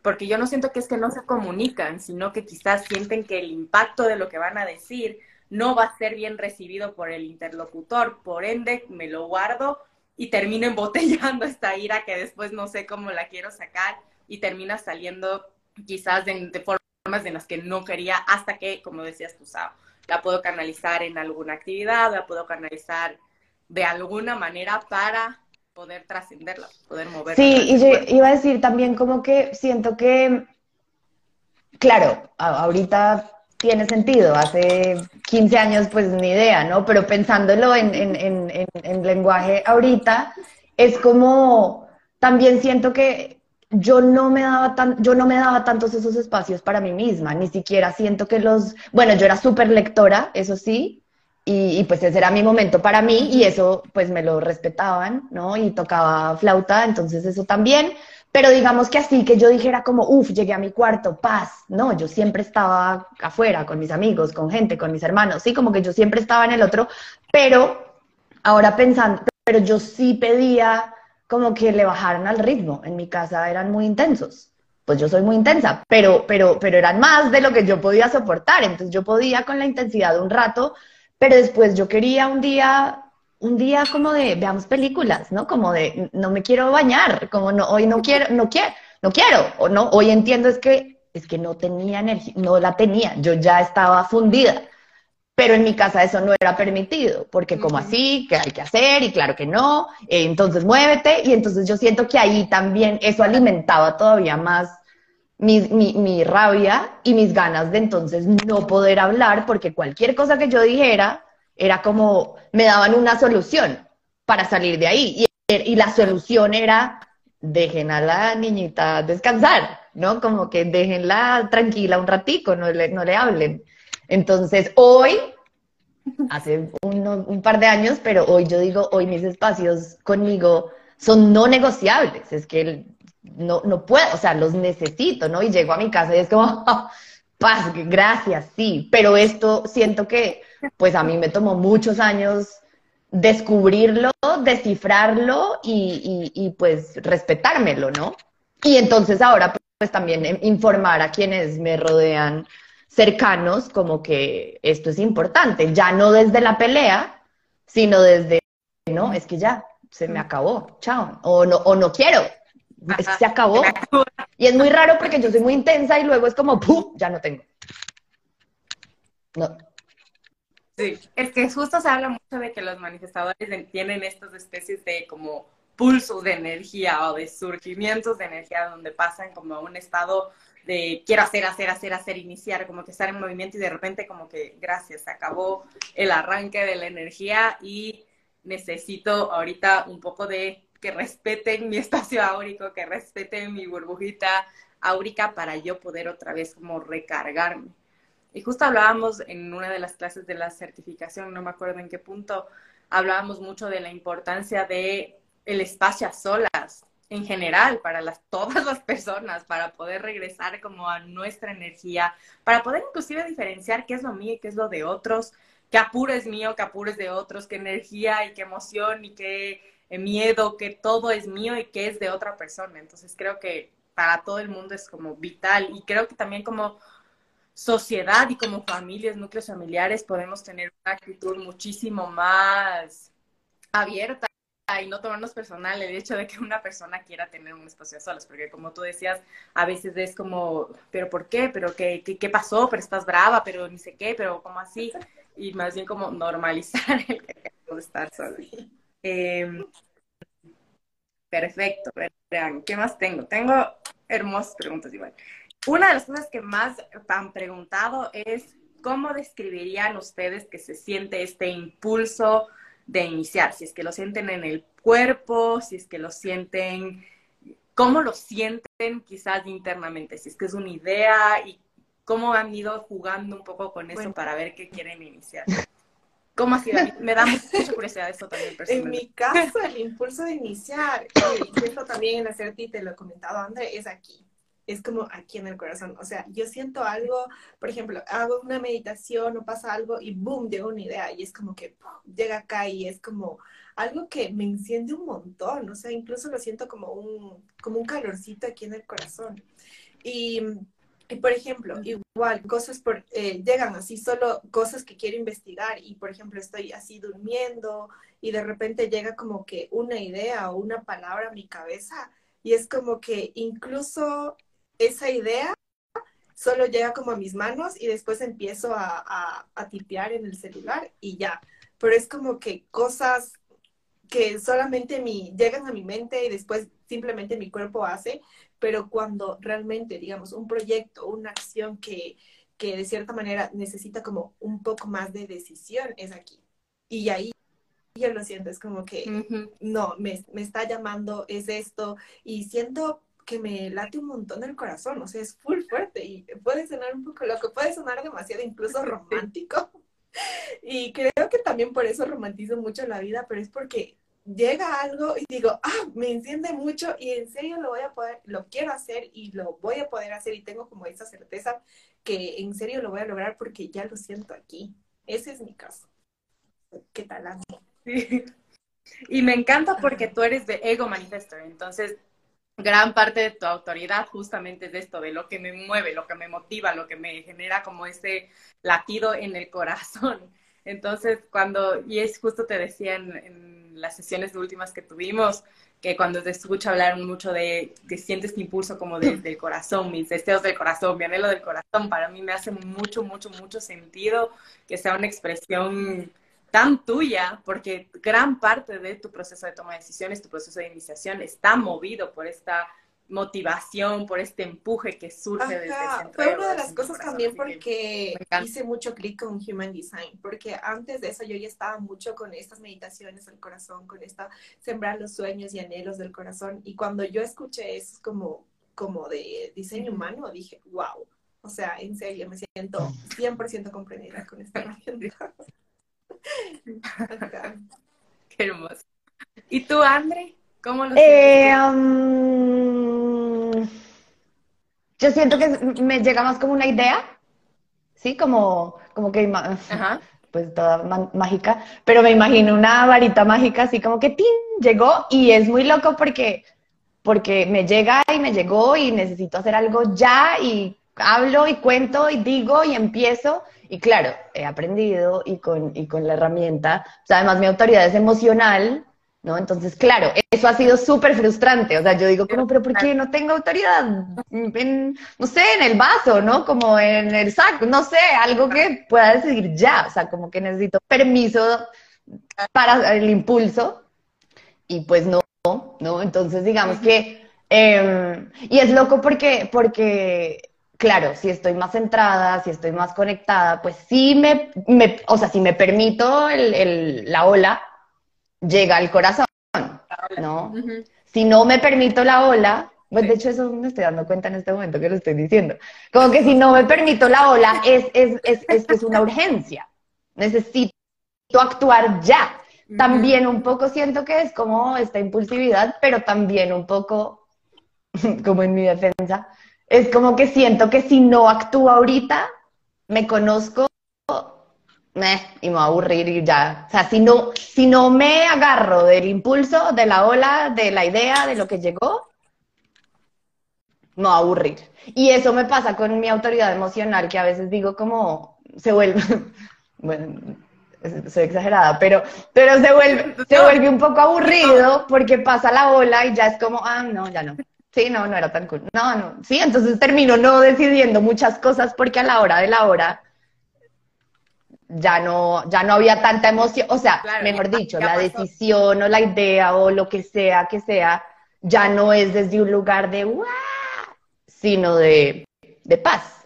Speaker 4: Porque yo no siento que es que no se comunican, sino que quizás sienten que el impacto de lo que van a decir no va a ser bien recibido por el interlocutor, por ende me lo guardo y termino embotellando esta ira que después no sé cómo la quiero sacar y termina saliendo quizás de, formas en las que no quería hasta que, como decías tú, Sao, la puedo canalizar en alguna actividad, la puedo canalizar de alguna manera para poder trascenderla, poder moverla.
Speaker 2: Sí, y yo iba a decir también como que siento que, claro, ahorita tiene sentido. Hace 15 años, pues ni idea, ¿no? Pero pensándolo en, en, lenguaje ahorita, es como, también siento que yo no me daba tan, yo no me daba tantos esos espacios para mí misma, ni siquiera siento que los, bueno, yo era súper lectora, eso sí, y, y, pues ese era mi momento para mí y eso pues me lo respetaban, ¿no? Y tocaba flauta, entonces eso también, pero digamos que así, que yo dijera como, uff, llegué a mi cuarto, paz. No, yo siempre estaba afuera con mis amigos, con gente, con mis hermanos, sí, como que yo siempre estaba en el otro, pero ahora pensando, pero yo sí pedía como que le bajaran al ritmo. En mi casa eran muy intensos. Pues yo soy muy intensa, pero, pero, pero eran más de lo que yo podía soportar. Entonces yo podía con la intensidad un rato, pero después yo quería un día un día como de, veamos películas, ¿no? Como de, no me quiero bañar, como no, hoy no quiero, no quiero, no quiero, o no, hoy entiendo es que, es que no tenía energía, no la tenía, yo ya estaba fundida. Pero en mi casa eso no era permitido, porque como así, ¿qué hay que hacer? Y claro que no, eh, entonces muévete, y entonces yo siento que ahí también eso alimentaba todavía más mi, mi, mi, rabia y mis ganas de entonces no poder hablar, porque cualquier cosa que yo dijera era como, me daban una solución para salir de ahí. Y, y la solución era, dejen a la niñita descansar, ¿no? Como que déjenla tranquila un ratico, no le, no le hablen. Entonces, hoy, hace un par de años, pero hoy yo digo, hoy mis espacios conmigo son no negociables. Es que no, no puedo, o sea, los necesito, ¿no? Y llego a mi casa y es como, paz, gracias, sí. Pero esto siento que, pues a mí me tomó muchos años descubrirlo, descifrarlo y, y, y pues respetármelo, ¿no? Y entonces ahora pues también informar a quienes me rodean cercanos como que esto es importante, ya no desde la pelea, sino desde, no, es que ya, se me acabó, chao, o no, o no quiero, es que se acabó. Y es muy raro porque yo soy muy intensa y luego es como, ¡pum!, ya no tengo.
Speaker 4: No. Sí, es que justo se habla mucho de que los manifestadores tienen estas especies de como pulsos de energía o de surgimientos de energía donde pasan como a un estado de quiero hacer, hacer, hacer, hacer, iniciar, como que estar en movimiento y de repente como que gracias, se acabó el arranque de la energía y necesito ahorita un poco de que respeten mi espacio áurico, que respeten mi burbujita áurica para yo poder otra vez como recargarme. Y justo hablábamos en una de las clases de la certificación, no me acuerdo en qué punto, hablábamos mucho de la importancia de el espacio a solas, en general para las, (laughs) todas las personas, para poder regresar como a nuestra energía, para poder inclusive diferenciar qué es lo mío y qué es lo de otros, qué apuro es mío, qué apuro es de otros, qué energía y qué emoción y qué eh, miedo, que todo es mío y qué es de otra persona. Entonces creo que para todo el mundo es como vital y creo que también como sociedad y como familias, núcleos familiares, podemos tener una actitud muchísimo más abierta y no tomarnos personal el hecho de que una persona quiera tener un espacio a solas, porque como tú decías, a veces es como, pero ¿por qué? ¿Pero qué, qué, pasó? ¿Pero estás brava? ¿Pero ni sé qué? ¿Pero cómo así? Y más bien como normalizar (laughs) el que queremos estar solos. Em, perfecto, vean, ¿qué más tengo? Tengo hermosas preguntas igual. Una de las cosas que más han preguntado es, ¿cómo describirían ustedes que se siente este impulso de iniciar, si es que lo sienten en el cuerpo, si es que lo sienten, cómo lo sienten quizás internamente, si es que es una idea y cómo han ido jugando un poco con eso para ver qué quieren iniciar. ¿Cómo ha sido? Me da mucha curiosidad eso también. (laughs)
Speaker 3: En mi caso, el impulso de iniciar, y esto también en hacer ti te lo he comentado, André, es aquí es como aquí en el corazón. O sea, yo siento algo, por ejemplo, hago una meditación o pasa algo y boom, llega una idea y es como que llega acá y es como algo que me enciende un montón. O sea, incluso lo siento como un, como un calorcito aquí en el corazón. Y, y por ejemplo, igual, cosas por, eh, llegan así, solo cosas que quiero investigar y, por ejemplo, estoy así durmiendo y de repente llega como que una idea o una palabra a mi cabeza y es como que incluso esa idea solo llega como a mis manos y después empiezo a, a, tipear en el celular y ya. Pero es como que cosas que solamente mi, llegan a mi mente y después simplemente mi cuerpo hace, pero cuando realmente, digamos, un proyecto, una acción que, que de cierta manera necesita como un poco más de decisión es aquí. Y ahí yo lo siento, es como que no, me, me, está llamando, es esto, y siento que me late un montón el corazón, o sea, es full fuerte y puede sonar un poco loco, puede sonar demasiado incluso (laughs) romántico. (laughs) Y creo que también por eso romantizo mucho la vida, pero es porque llega algo y digo, ah, me enciende mucho y en serio lo voy a poder, lo quiero hacer y lo voy a poder hacer y tengo como esa certeza que en serio lo voy a lograr porque ya lo siento aquí. Ese es mi caso. ¿Qué tal,
Speaker 4: Sí. Y me encanta porque tú eres de Ego Manifestor, entonces gran parte de tu autoridad justamente es de esto, de lo que me mueve, lo que me motiva, lo que me genera como ese latido en el corazón. (laughs) Entonces, cuando, y es justo te decía en, las sesiones últimas que tuvimos, que cuando te escucho hablar mucho de que sientes este impulso como desde el corazón, mis deseos del corazón, mi anhelo del corazón, para mí me hace mucho, mucho, mucho sentido que sea una expresión tan tuya, porque gran parte de tu proceso de toma de decisiones, tu proceso de iniciación está movido por esta motivación, por este empuje que surge desde el centro.
Speaker 3: Fue una de las cosas también porque hice mucho clic con Human Design, porque antes de eso yo ya estaba mucho con estas meditaciones del corazón, con esta sembrar los sueños y anhelos del corazón, y cuando yo escuché eso como, como de diseño humano, dije, wow, o sea, en serio, me siento 100% comprendida con esta (laughs) herramienta. (laughs)
Speaker 4: Qué hermoso. ¿Y tú, Andre? ¿Cómo lo
Speaker 2: eh, um, yo siento que me llega más como una idea, ¿sí? Como, como que, pues toda mágica, pero me imagino una varita mágica así como que ¡tin! llegó y es muy loco porque, porque me llega y me llegó y necesito hacer algo ya y hablo y cuento y digo y empiezo y claro, he aprendido y con, y con la herramienta, o sea, además mi autoridad es emocional, ¿no? Entonces, claro, eso ha sido súper frustrante. O sea, yo digo, como, pero ¿por qué no tengo autoridad en, no sé, en el vaso, ¿no? Como en el saco, no sé, algo que pueda decidir ya. O sea, como que necesito permiso para el impulso y pues no, ¿no? Entonces, digamos que, em, y es loco porque, porque claro, si estoy más centrada, si estoy más conectada, pues sí me, o sea, si me permito la ola, llega al corazón, ¿no? Si no me permito la ola, pues de hecho eso me estoy dando cuenta en este momento que lo estoy diciendo, como que si no me permito la ola, es, es, es, es, una urgencia, necesito actuar ya. También un poco siento que es como esta impulsividad, pero también un poco, (laughs) como en mi defensa, es como que siento que si no actúo ahorita, me conozco y me voy a aburrir y ya. O sea, si no, si no me agarro del impulso, de la ola, de la idea, de lo que llegó, me voy a aburrir. Y eso me pasa con mi autoridad emocional, que a veces digo como se vuelve, (laughs) bueno, soy exagerada, pero, pero se vuelve, se vuelve un poco aburrido porque pasa la ola y ya es como, ah, no, ya no. Sí, no, no era tan cool. No, no. Sí, entonces termino no decidiendo muchas cosas porque a la hora de la hora ya no, ya no había tanta emoción. O sea, mejor dicho, la decisión o la idea o lo que sea que sea, ya no es desde un lugar de ¡guau! sino de, de paz.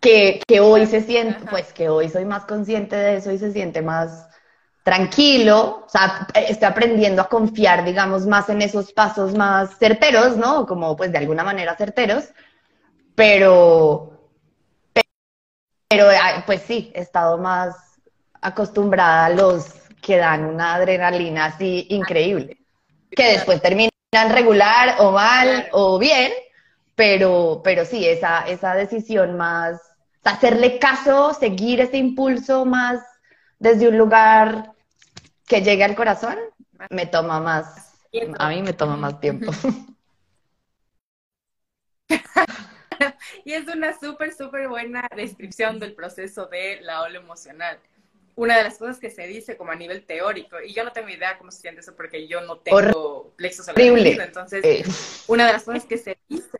Speaker 2: Que, que hoy se siente, pues que hoy soy más consciente de eso y se siente más tranquilo, o sea, estoy aprendiendo a confiar, digamos, más en esos pasos más certeros, ¿no? Como pues de alguna manera certeros, pero, pero pues sí, he estado más acostumbrada a los que dan una adrenalina así increíble, que después terminan regular o mal o bien, pero, pero sí, esa, esa decisión más, hacerle caso, seguir ese impulso más desde un lugar que llegue al corazón me toma más, a mí me toma más tiempo. (laughs)
Speaker 4: y es una súper, súper buena descripción del proceso de la ola emocional. Una de las cosas que se dice como a nivel teórico, y yo no tengo idea cómo se siente eso porque yo no tengo plexo solar. Entonces, eh. una de las cosas que se dice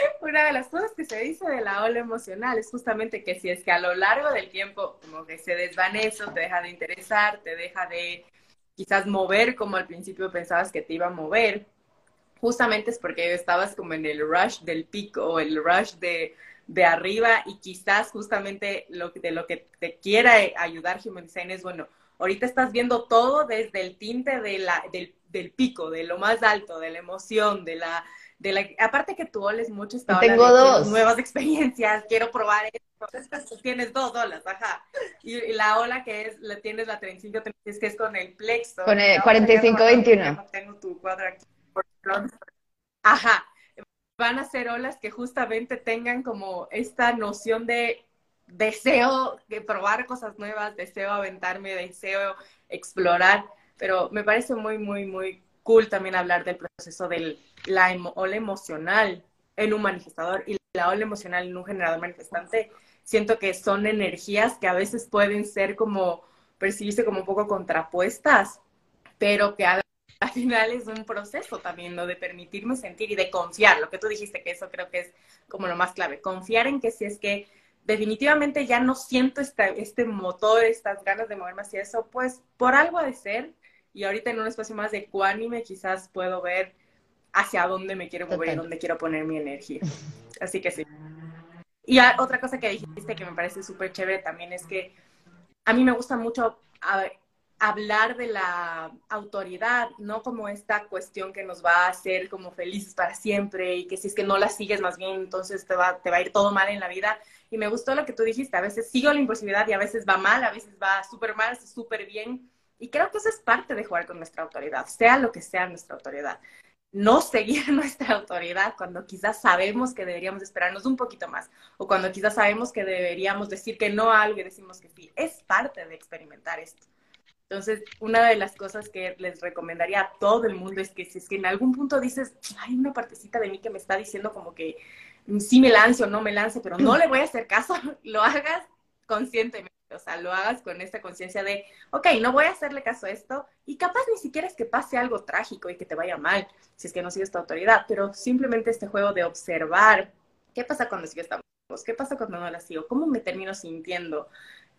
Speaker 4: (laughs) una de las cosas que se dice de la ola emocional es justamente que si es que a lo largo del tiempo como que se desvanece, te deja de interesar, te deja de quizás mover como al principio pensabas que te iba a mover, justamente es porque estabas como en el rush del pico o el rush de, de arriba y quizás justamente lo, de lo que te quiera ayudar Human Design es, bueno, ahorita estás viendo todo desde el tinte de la, del, del pico, de lo más alto, de la emoción, de la de la, aparte que tú oles mucho esta
Speaker 2: Tengo dos.
Speaker 4: nuevas experiencias, quiero probar esto. tienes dos olas, ajá. Y, la ola que es, la tienes la 35, es que es con el plexo.
Speaker 2: Con el 45-21.
Speaker 4: Tengo tu cuadro aquí. Ajá. Van a ser olas que justamente tengan como esta noción de deseo de probar cosas nuevas, deseo aventarme, deseo explorar, pero me parece muy, muy, muy cool también hablar del proceso de la ola emocional en un manifestador y la ola emocional en un generador manifestante siento que son energías que a veces pueden ser como, percibirse como un poco contrapuestas, pero que (laughs) al, final es un proceso también, ¿no? De permitirme sentir y de confiar, lo que tú dijiste, que eso creo que es como lo más clave, confiar en que si es que definitivamente ya no siento este motor, estas ganas de moverme hacia eso, pues por algo ha de ser, y ahorita en un espacio más de ecuánime quizás puedo ver hacia dónde me quiero mover y dónde quiero poner mi energía. Así que sí. Y otra cosa que dijiste que me parece súper chévere también es que a mí me gusta mucho hablar de la autoridad, no como esta cuestión que nos va a hacer como felices para siempre y que si es que no la sigues más bien, entonces te va, te va a ir todo mal en la vida. Y me gustó lo que tú dijiste, a veces sigo la impulsividad y a veces va mal, a veces va súper mal, súper bien. Y creo que eso es parte de jugar con nuestra autoridad, sea lo que sea nuestra autoridad no seguir (laughs) nuestra autoridad cuando quizás sabemos que deberíamos esperarnos un poquito más o cuando quizás sabemos que deberíamos decir que no a algo y decimos que sí. Es parte de experimentar esto. Entonces, una de las cosas que les recomendaría a todo el mundo es que si es que en algún punto dices, hay una partecita de mí que me está diciendo como que sí me lance o no me lance, pero no le voy a hacer caso, (laughs) lo hagas conscientemente o sea, lo hagas con esta conciencia de, ok, no voy a hacerle caso a esto y capaz ni siquiera es que pase algo trágico y que te vaya mal si es que no sigues tu autoridad, pero simplemente este juego de observar qué pasa cuando sigo esta voz, qué pasa cuando no la sigo, cómo me termino sintiendo,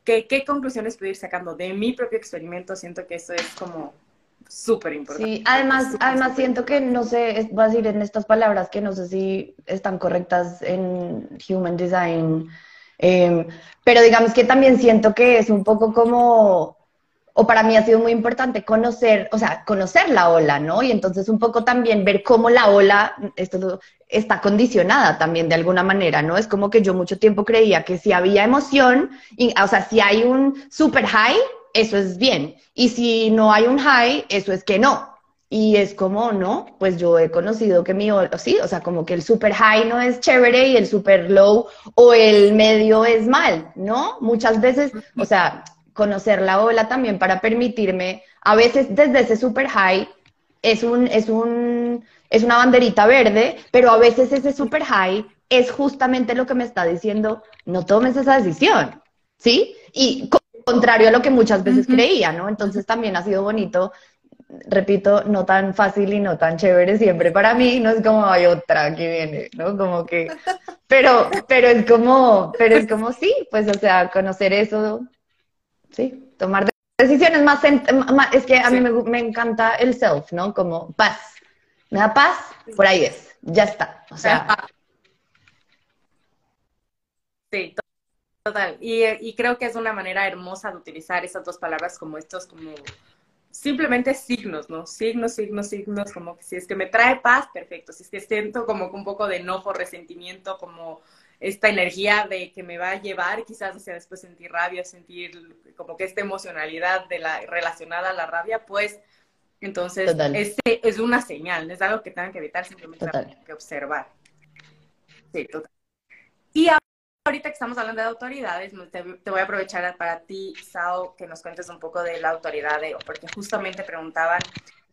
Speaker 4: qué, qué conclusiones puedo ir sacando de mi propio experimento, siento que eso es como súper importante.
Speaker 2: Sí, además, además siento que, no sé, voy a decir en estas palabras que no sé si están correctas en Human Design, Em, pero digamos que también siento que es un poco como, o para mí ha sido muy importante conocer, o sea, conocer la ola, ¿no? Y entonces un poco también ver cómo la ola esto, está condicionada también de alguna manera, ¿no? Es como que yo mucho tiempo creía que si había emoción, o sea, si hay un super high, eso es bien. Y si no hay un high, eso es que no. Y es como, no, pues yo he conocido que mi, sí, o sea, como que el super high no es chévere y el super low o el medio es mal, ¿no? Muchas veces, o sea, conocer la ola también para permitirme, a veces desde ese super high es un, es un, es una banderita verde, pero a veces ese super high es justamente lo que me está diciendo, no tomes esa decisión, ¿sí? Y contrario a lo que muchas veces creía, ¿no? Entonces también ha sido bonito repito, no tan fácil y no tan chévere siempre para mí, no es como hay otra que viene, ¿no? Como que, pero, pero es como, pero es como sí, pues o sea, conocer eso, sí, tomar decisiones más, es que a mí me, encanta el self, ¿no? Como paz, me da paz, por ahí es, ya está, o sea.
Speaker 4: Sí, total, y, y creo que es una manera hermosa de utilizar esas dos palabras como estos, como simplemente signos, ¿no? Signos, signos, signos, como que si es que me trae paz, perfecto. Si es que siento como un poco de enojo, resentimiento, como esta energía de que me va a llevar quizás hacia después sentir rabia, sentir como que esta emocionalidad de la relacionada a la rabia, pues entonces este es una señal, no es algo que tengan que evitar, simplemente que observar. Sí, total. Ahorita que estamos hablando de autoridades, te, voy a aprovechar para ti, Sao, que nos cuentes un poco de la autoridad, de, porque justamente preguntaban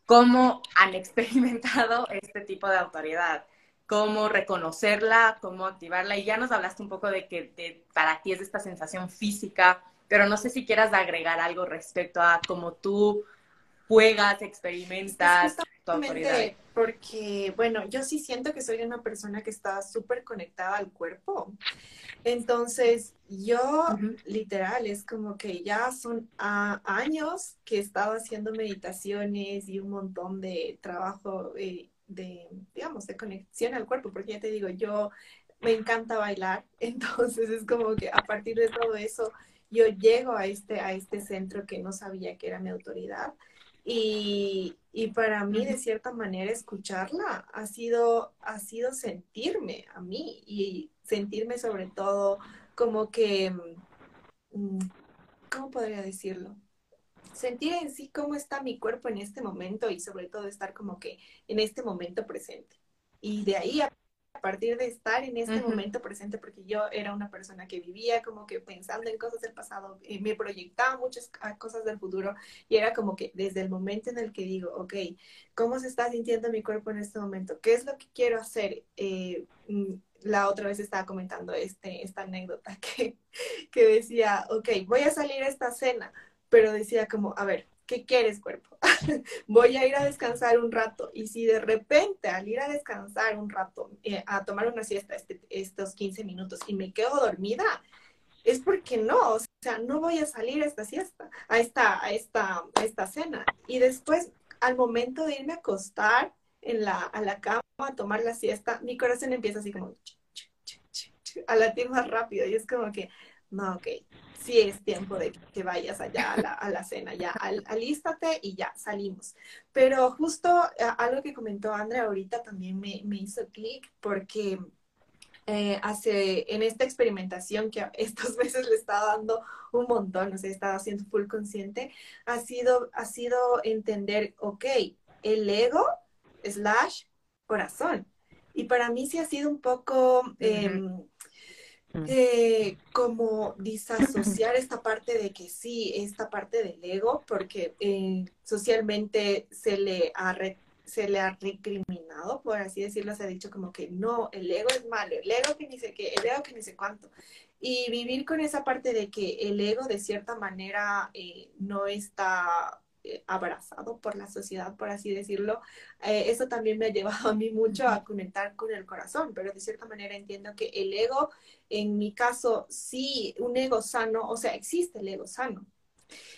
Speaker 4: cómo han (laughs) experimentado este tipo de autoridad, cómo reconocerla, cómo activarla, y ya nos hablaste un poco de que para ti es esta sensación física, pero no sé si quieras agregar algo respecto a cómo tú juegas, experimentas tu autoridad.
Speaker 3: Porque, bueno, yo sí siento que soy una persona que está súper conectada al cuerpo. Entonces, yo literal es como que ya son años que he estado haciendo meditaciones y un montón de trabajo eh, de, digamos, de conexión al cuerpo, porque ya te digo, yo me encanta bailar, (laughs) entonces es como que a partir de todo eso yo llego a este, a este centro que no sabía que era mi autoridad. Y, y, para mí, de cierta manera, escucharla ha sido, ha sido sentirme a mí y sentirme sobre todo como que, mm, ¿cómo podría decirlo? Sentir en sí cómo está mi cuerpo en este momento y sobre todo estar como que en este momento presente. Y de ahí a a partir de estar en este momento presente, porque yo era una persona que vivía como que pensando en cosas del pasado, y me proyectaba muchas cosas del futuro y era como que desde el momento en el que digo, ok, ¿cómo se está sintiendo mi cuerpo en este momento? ¿Qué es lo que quiero hacer? Eh, mm, la otra vez estaba comentando este, esta anécdota (laughs) que, que decía, ok, voy a salir a esta cena, pero decía como, a ver, ¿qué quieres cuerpo? (laughs) voy a ir a descansar un rato y si de repente al ir a descansar un rato, eh, a tomar una siesta este, estos 15 minutos y me quedo dormida, es porque no, o sea, no voy a salir a esta siesta, a esta, a esta, a esta cena. Y después, al momento de irme a acostar en la, a la cama a tomar la siesta, mi corazón empieza así como a latir más rápido y es como que, no, ok, sí es tiempo de que vayas allá a la, cena, ya alístate y ya salimos. Pero justo eh, algo que comentó Andrea ahorita también me, me hizo clic porque eh, hace, en esta experimentación que (laughs) estos meses le está dando un montón, o sea, estaba haciendo full consciente, ha sido, ha sido entender, ok, el ego slash corazón. Y para mí sí ha sido un poco eh, como (laughs) disasociar esta parte de que sí, esta parte del ego, porque eh, socialmente se le ha se le ha recriminado, por así decirlo, se ha dicho como que no, el ego es malo, el ego que ni sé qué, el ego que ni sé cuánto. Y vivir con esa parte de que el ego de cierta manera eh, no está eh, abrazado por la sociedad, por así decirlo, eh, eso también me ha llevado a mí mucho a conectar con el corazón, pero de cierta manera entiendo que el ego, en mi caso, sí, un ego sano, o sea, existe el ego sano.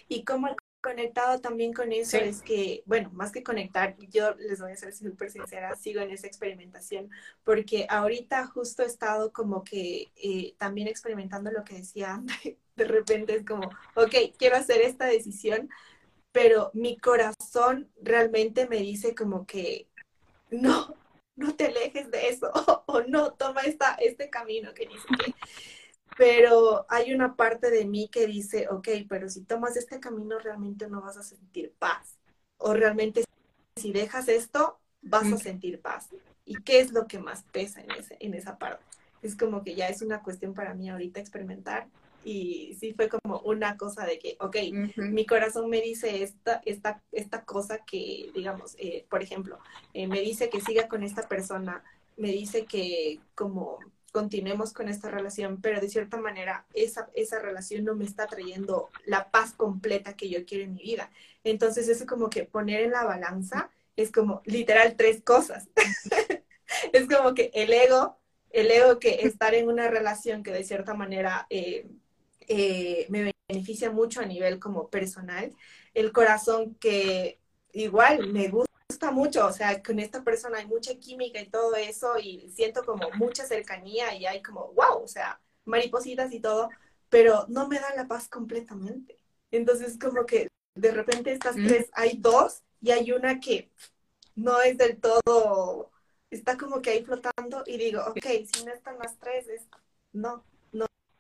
Speaker 3: Y como el conectado también con eso es que, bueno, más que conectar, yo les voy a ser súper sincera, sigo en esa experimentación, porque ahorita justo he estado como que eh, también experimentando lo que decía, (laughs) de repente es como, ok, quiero hacer esta decisión, pero mi corazón realmente me dice como que no, no te alejes de eso, (laughs) o, no, toma esta, este camino que dice que pero hay una parte de mí que dice, ok, pero si tomas este camino realmente no vas a sentir paz. O realmente si dejas esto, vas a sentir paz. ¿Y qué es lo que más pesa en, ese, en esa parte? Es como que ya es una cuestión para mí ahorita experimentar. Y sí fue como una cosa de que, ok, mi corazón me dice esta, esta, esta cosa que, digamos, eh, por ejemplo, eh, me dice que siga con esta persona, me dice que como continuemos con esta relación, pero de cierta manera esa, esa relación no me está trayendo la paz completa que yo quiero en mi vida. Entonces eso como que poner en la balanza es como literal tres cosas. (laughs) es como que el ego, el ego que estar en una relación que de cierta manera eh, eh, me beneficia mucho a nivel como personal, el corazón que igual me gusta mucho, o sea, con esta persona hay mucha química y todo eso y siento como mucha cercanía y hay como, wow, o sea, maripositas y todo, pero no me da la paz completamente. Entonces, como que de repente estas mm. tres, hay dos y hay una que no es del todo, está como que ahí flotando y digo, ok, si no están las tres, es no,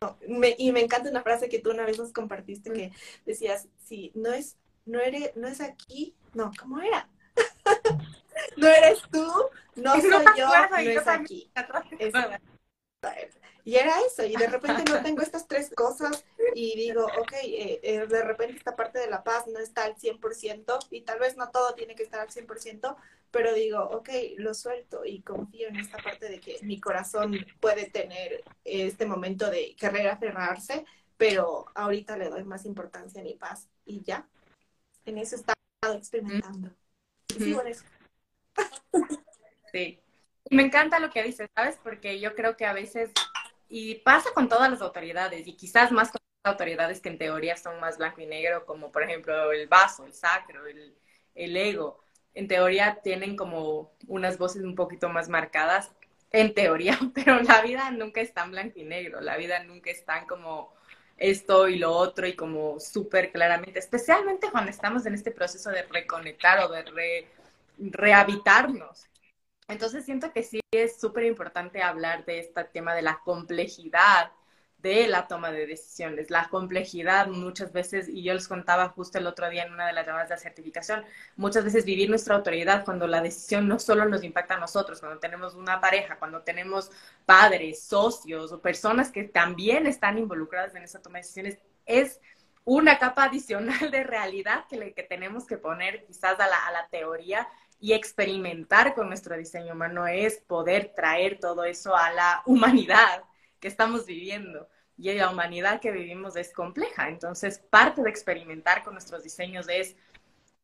Speaker 3: no. y me encanta una frase que tú una vez nos compartiste que decías, si no es, no eres, no es aquí, no, ¿cómo era? (laughs) no eres tú, no soy yo, no es aquí. Y era eso, y de repente no (laughs) tengo estas tres cosas y digo, ok, eh, eh, de repente esta parte de la paz no está al 100% y tal vez no todo tiene que estar al 100%, pero digo, ok, lo suelto y confío en esta parte de que mi corazón puede tener este momento de querer aferrarse, pero ahorita le doy más importancia a mi paz y ya, en eso he estado experimentando.
Speaker 4: Sí, Me encanta lo que dices, ¿sabes? Porque yo creo que a veces, y pasa con todas las autoridades, y quizás más con las autoridades que en teoría son más blanco y negro, como por ejemplo el vaso, el sacro, el, ego. En teoría tienen como unas voces un poquito más marcadas, en teoría, (laughs) pero la vida nunca es tan blanco y negro, la vida nunca es tan como esto y lo otro y como súper claramente, especialmente cuando estamos en este proceso de reconectar o de re, rehabitarnos. Entonces siento que sí es súper importante hablar de este tema de la complejidad de la toma de decisiones, la complejidad muchas veces, y yo les contaba justo el otro día en una de las llamadas de certificación, muchas veces vivir nuestra autoridad cuando la decisión no solo nos impacta a nosotros, cuando tenemos una pareja, cuando tenemos padres, socios o personas que también están involucradas en esa toma de decisiones, es una capa adicional de realidad que, le, que tenemos que poner quizás a la, a la teoría y experimentar con nuestro diseño humano es poder traer todo eso a la humanidad que estamos viviendo. Y la humanidad que vivimos es compleja. Entonces, parte de experimentar con nuestros diseños es,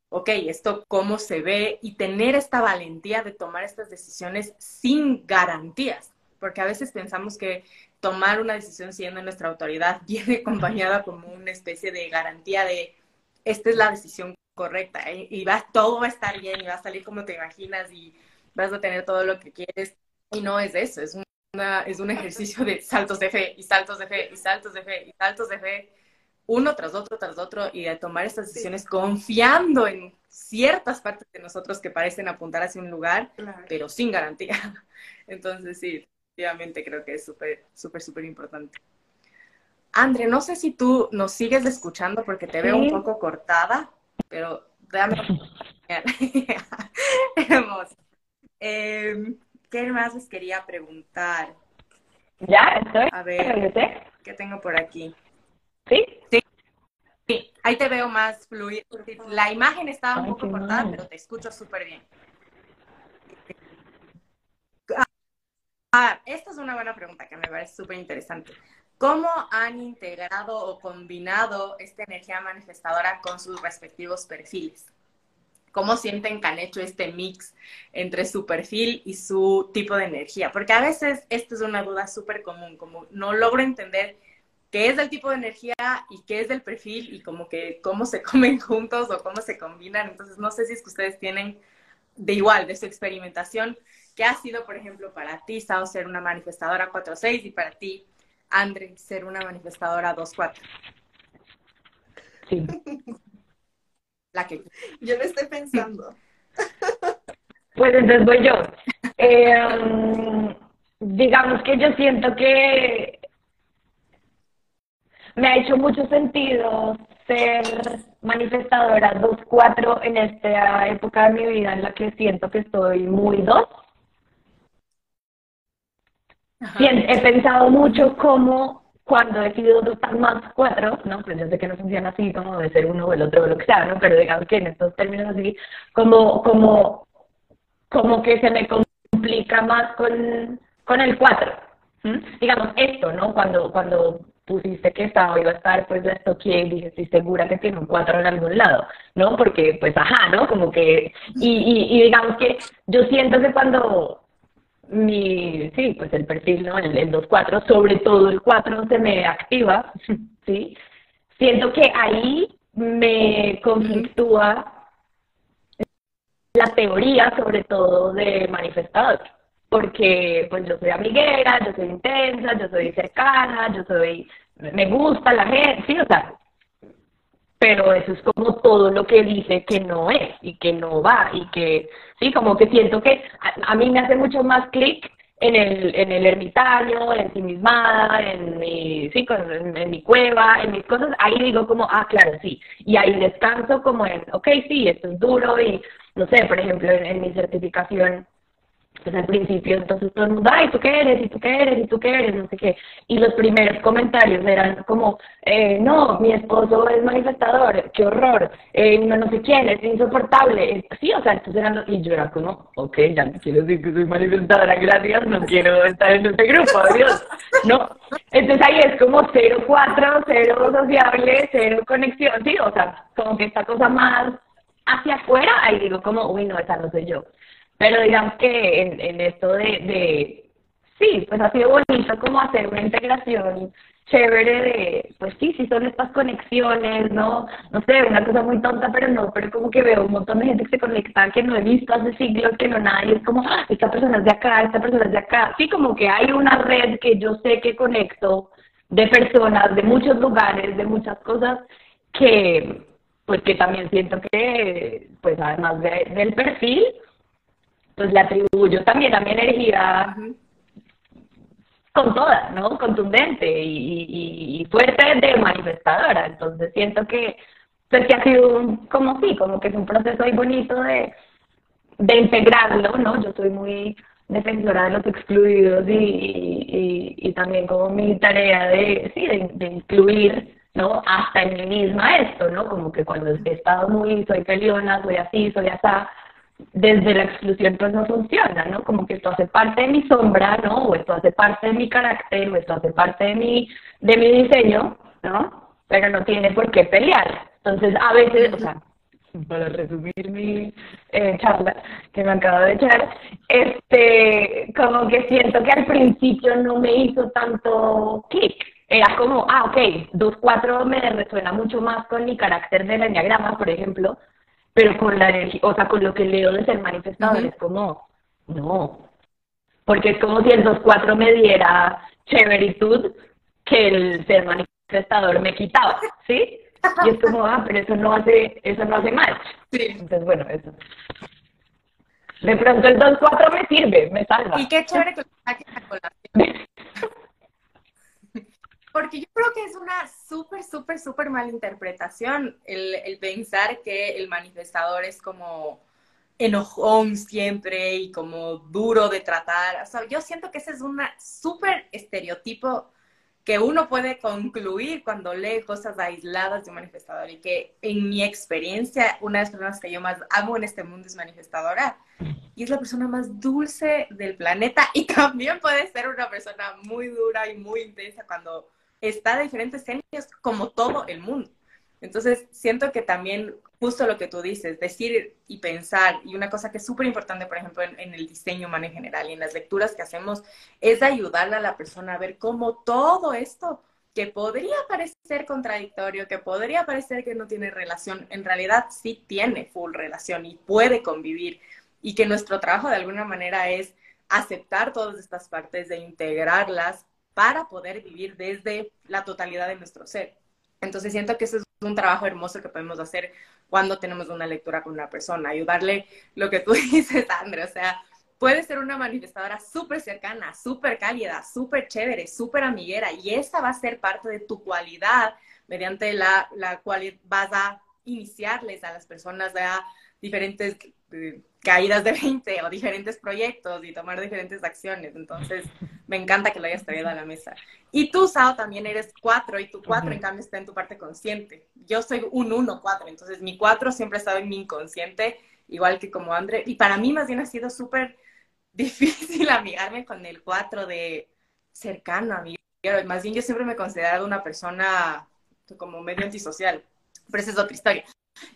Speaker 4: ok, esto cómo se ve y tener esta valentía de tomar estas decisiones sin garantías. Porque a veces pensamos que tomar una decisión siendo nuestra autoridad (laughs) viene acompañada como una especie de garantía de esta es la decisión correcta ¿eh? y va, todo va a estar bien y va a salir como te imaginas y vas a tener todo lo que quieres. Y no es eso, es, una, es un ejercicio de saltos de fe y saltos de fe y saltos de fe y saltos de fe, uno tras otro, tras otro, y de tomar estas decisiones confiando en ciertas partes de nosotros que parecen apuntar hacia un lugar, pero sin garantía. (laughs) Entonces, sí, efectivamente creo que es súper, súper, súper importante. Andre, no sé si tú nos sigues escuchando porque te veo un poco cortada, pero déjame. (laughs) Hermoso. Eh, ¿Qué más les quería preguntar?
Speaker 2: Ya, estoy.
Speaker 4: A ver, ¿qué tengo por aquí?
Speaker 2: ¿Sí?
Speaker 4: Sí. Sí, ahí te veo más fluido. La imagen estaba un poco cortada, pero te escucho súper bien. Ah, esta es una buena pregunta que me parece súper interesante. ¿Cómo han integrado o combinado esta energía manifestadora con sus respectivos perfiles? ¿Cómo sienten que han hecho este mix entre su perfil y su tipo de energía? Porque a veces esta es una duda súper común, como no logro entender qué es del tipo de energía y qué es del perfil y como que cómo se (laughs) comen juntos o cómo se combinan. Entonces, no sé si es que ustedes tienen de igual, de su experimentación, ¿qué ha sido, por ejemplo, para ti, Sao, ser una manifestadora 4-6 y para ti, Andre, ser una manifestadora 2-4.
Speaker 2: Sí.
Speaker 4: La que...
Speaker 3: Yo lo estoy pensando. (laughs)
Speaker 2: Pues entonces voy yo. Eh, digamos que yo siento que me ha hecho mucho sentido ser manifestadora 2-4 en esta época de mi vida en la que siento que estoy muy 2 he pensado mucho cómo cuando he sido dos más cuatro, ¿no? Pues yo sé que no funciona así como de ser uno o el otro o lo que sea, ¿no? Pero digamos que en estos términos así, como, como, como que se me complica más con, con el cuatro. Digamos, esto, ¿no? Cuando, cuando pusiste que estaba iba a estar, pues esto que dije, estoy segura que tiene un cuatro en algún lado, ¿no? Porque, pues, ajá, ¿no? Como que, y, y, y digamos que yo siento que cuando mi, sí, pues el perfil, ¿no? El, el 2-4, sobre todo el 4 se me activa, (laughs) ¿sí? Siento que ahí me conflictúa la teoría, sobre todo de manifestador, porque pues yo soy amiguera, yo soy intensa, yo soy cercana, yo soy, me gusta la gente, sí, o sea, pero eso es como todo lo que dice que no es y que no va y que, sí, como que siento que a, mí me hace mucho más clic en el, en el ermitaño, en sí mismada, en mi, sí, en, mi cueva, en mis cosas, ahí digo como, ah, claro, sí, y ahí descanso como en, ok, sí, esto es duro y, no sé, por ejemplo, en mi certificación pues al principio, entonces todo el mundo, ay, ¿tú qué eres? ¿Y tú qué eres? ¿Y tú qué eres? No sé qué. Y los primeros comentarios eran como, eh, no, mi esposo es manifestador, qué horror, eh, no, no sé quién, es insoportable. Sí, o sea, entonces eran. Y yo era como, ok, ya no quiero decir que soy manifestadora, gracias, no quiero estar en este grupo, adiós. No, entonces ahí es como cero cuatro, cero sociable, cero conexión, sí, o sea, como que esta cosa más hacia afuera, ahí digo como, uy, no, esa no soy yo. Pero digamos que en, en esto de, de, sí, pues ha sido bonito como hacer una integración chévere de, pues sí, sí son estas conexiones, ¿no? No sé, una cosa muy tonta, pero no, pero como que veo un montón de gente que se conecta que no he visto hace siglos, que no nadie, es como, ah, esta persona es de acá, esta persona es de acá. Sí, como que hay una red que yo sé que conecto de personas, de muchos lugares, de muchas cosas, que, pues que también siento que, pues además del perfil, pues le atribuyo también a mi energía con toda, ¿no? Contundente y, fuerte de manifestadora. Entonces siento que, pues que ha sido como sí, como que es un proceso muy bonito de, de integrarlo, ¿no? Yo soy muy defensora de los excluidos y, y, y también como mi tarea de, sí, de, incluir, ¿no? Hasta en mí misma esto, ¿no? Como que cuando he estado muy, soy peleona, soy así, soy así, desde la exclusión pues no funciona, ¿no? Como que esto hace parte de mi sombra, ¿no? O esto hace parte de mi carácter, o esto hace parte de mi, de mi diseño, ¿no? Pero no tiene por qué pelear. Entonces, a veces, o sea, para resumir mi eh, charla que me acabo de echar, este, como que siento que al principio no me hizo tanto clic. Era como, ah, ok, dos cuatro me resuena mucho más con mi carácter del enneagrama, por ejemplo, pero con la energía, o sea, con lo que leo de ser manifestador, es como, no. Porque es como si el dos cuatro me diera chéveritud que el ser manifestador me quitaba, ¿sí? Y es como, ah, pero eso no hace, eso no hace mal. Sí. Entonces, bueno, eso. De pronto el 2-4 me sirve, me salva.
Speaker 4: Y qué chévere que lo saques a colación. Porque yo creo que es una súper, súper, súper mala interpretación el, el pensar que el manifestador es como enojón siempre y como duro de tratar. O sea, yo siento que ese es un súper estereotipo que uno puede concluir cuando lee cosas aisladas de un manifestador y que en mi experiencia una de las personas que yo más amo en este mundo es manifestadora y es la persona más dulce del planeta y (laughs) también puede ser una persona muy dura y muy intensa cuando está de diferentes años como todo el mundo. Entonces, siento que también justo lo que tú dices, decir y pensar, y una cosa que es súper importante, por ejemplo, en, el diseño humano en general y en las lecturas que hacemos, es ayudarle a la persona a ver cómo todo esto que podría parecer contradictorio, que podría parecer que no tiene relación, en realidad sí tiene full relación y puede convivir, y que nuestro trabajo de alguna manera es aceptar todas estas partes, de integrarlas para poder vivir desde la totalidad de nuestro ser. Entonces siento que ese es un trabajo hermoso que podemos hacer cuando tenemos una lectura con una persona, ayudarle lo que tú (laughs) dices, André, o sea, puede ser una manifestadora súper cercana, súper cálida, súper chévere, súper amiguera, y esa va a ser parte de tu cualidad mediante la, la cual vas a iniciarles a las personas a diferentes caídas de 20 o diferentes proyectos y tomar diferentes acciones. Entonces, me encanta que lo hayas traído a la mesa. Y tú, Sao, también eres 4 y tu 4 en cambio está en tu parte consciente. Yo soy un 1-4, entonces mi 4 siempre ha estado en mi inconsciente, igual que como André. Y para mí más bien ha sido súper difícil (laughs) amigarme con el 4 de cercano, amigo. Más bien yo siempre me he considerado una persona como medio antisocial, pero esa es otra historia.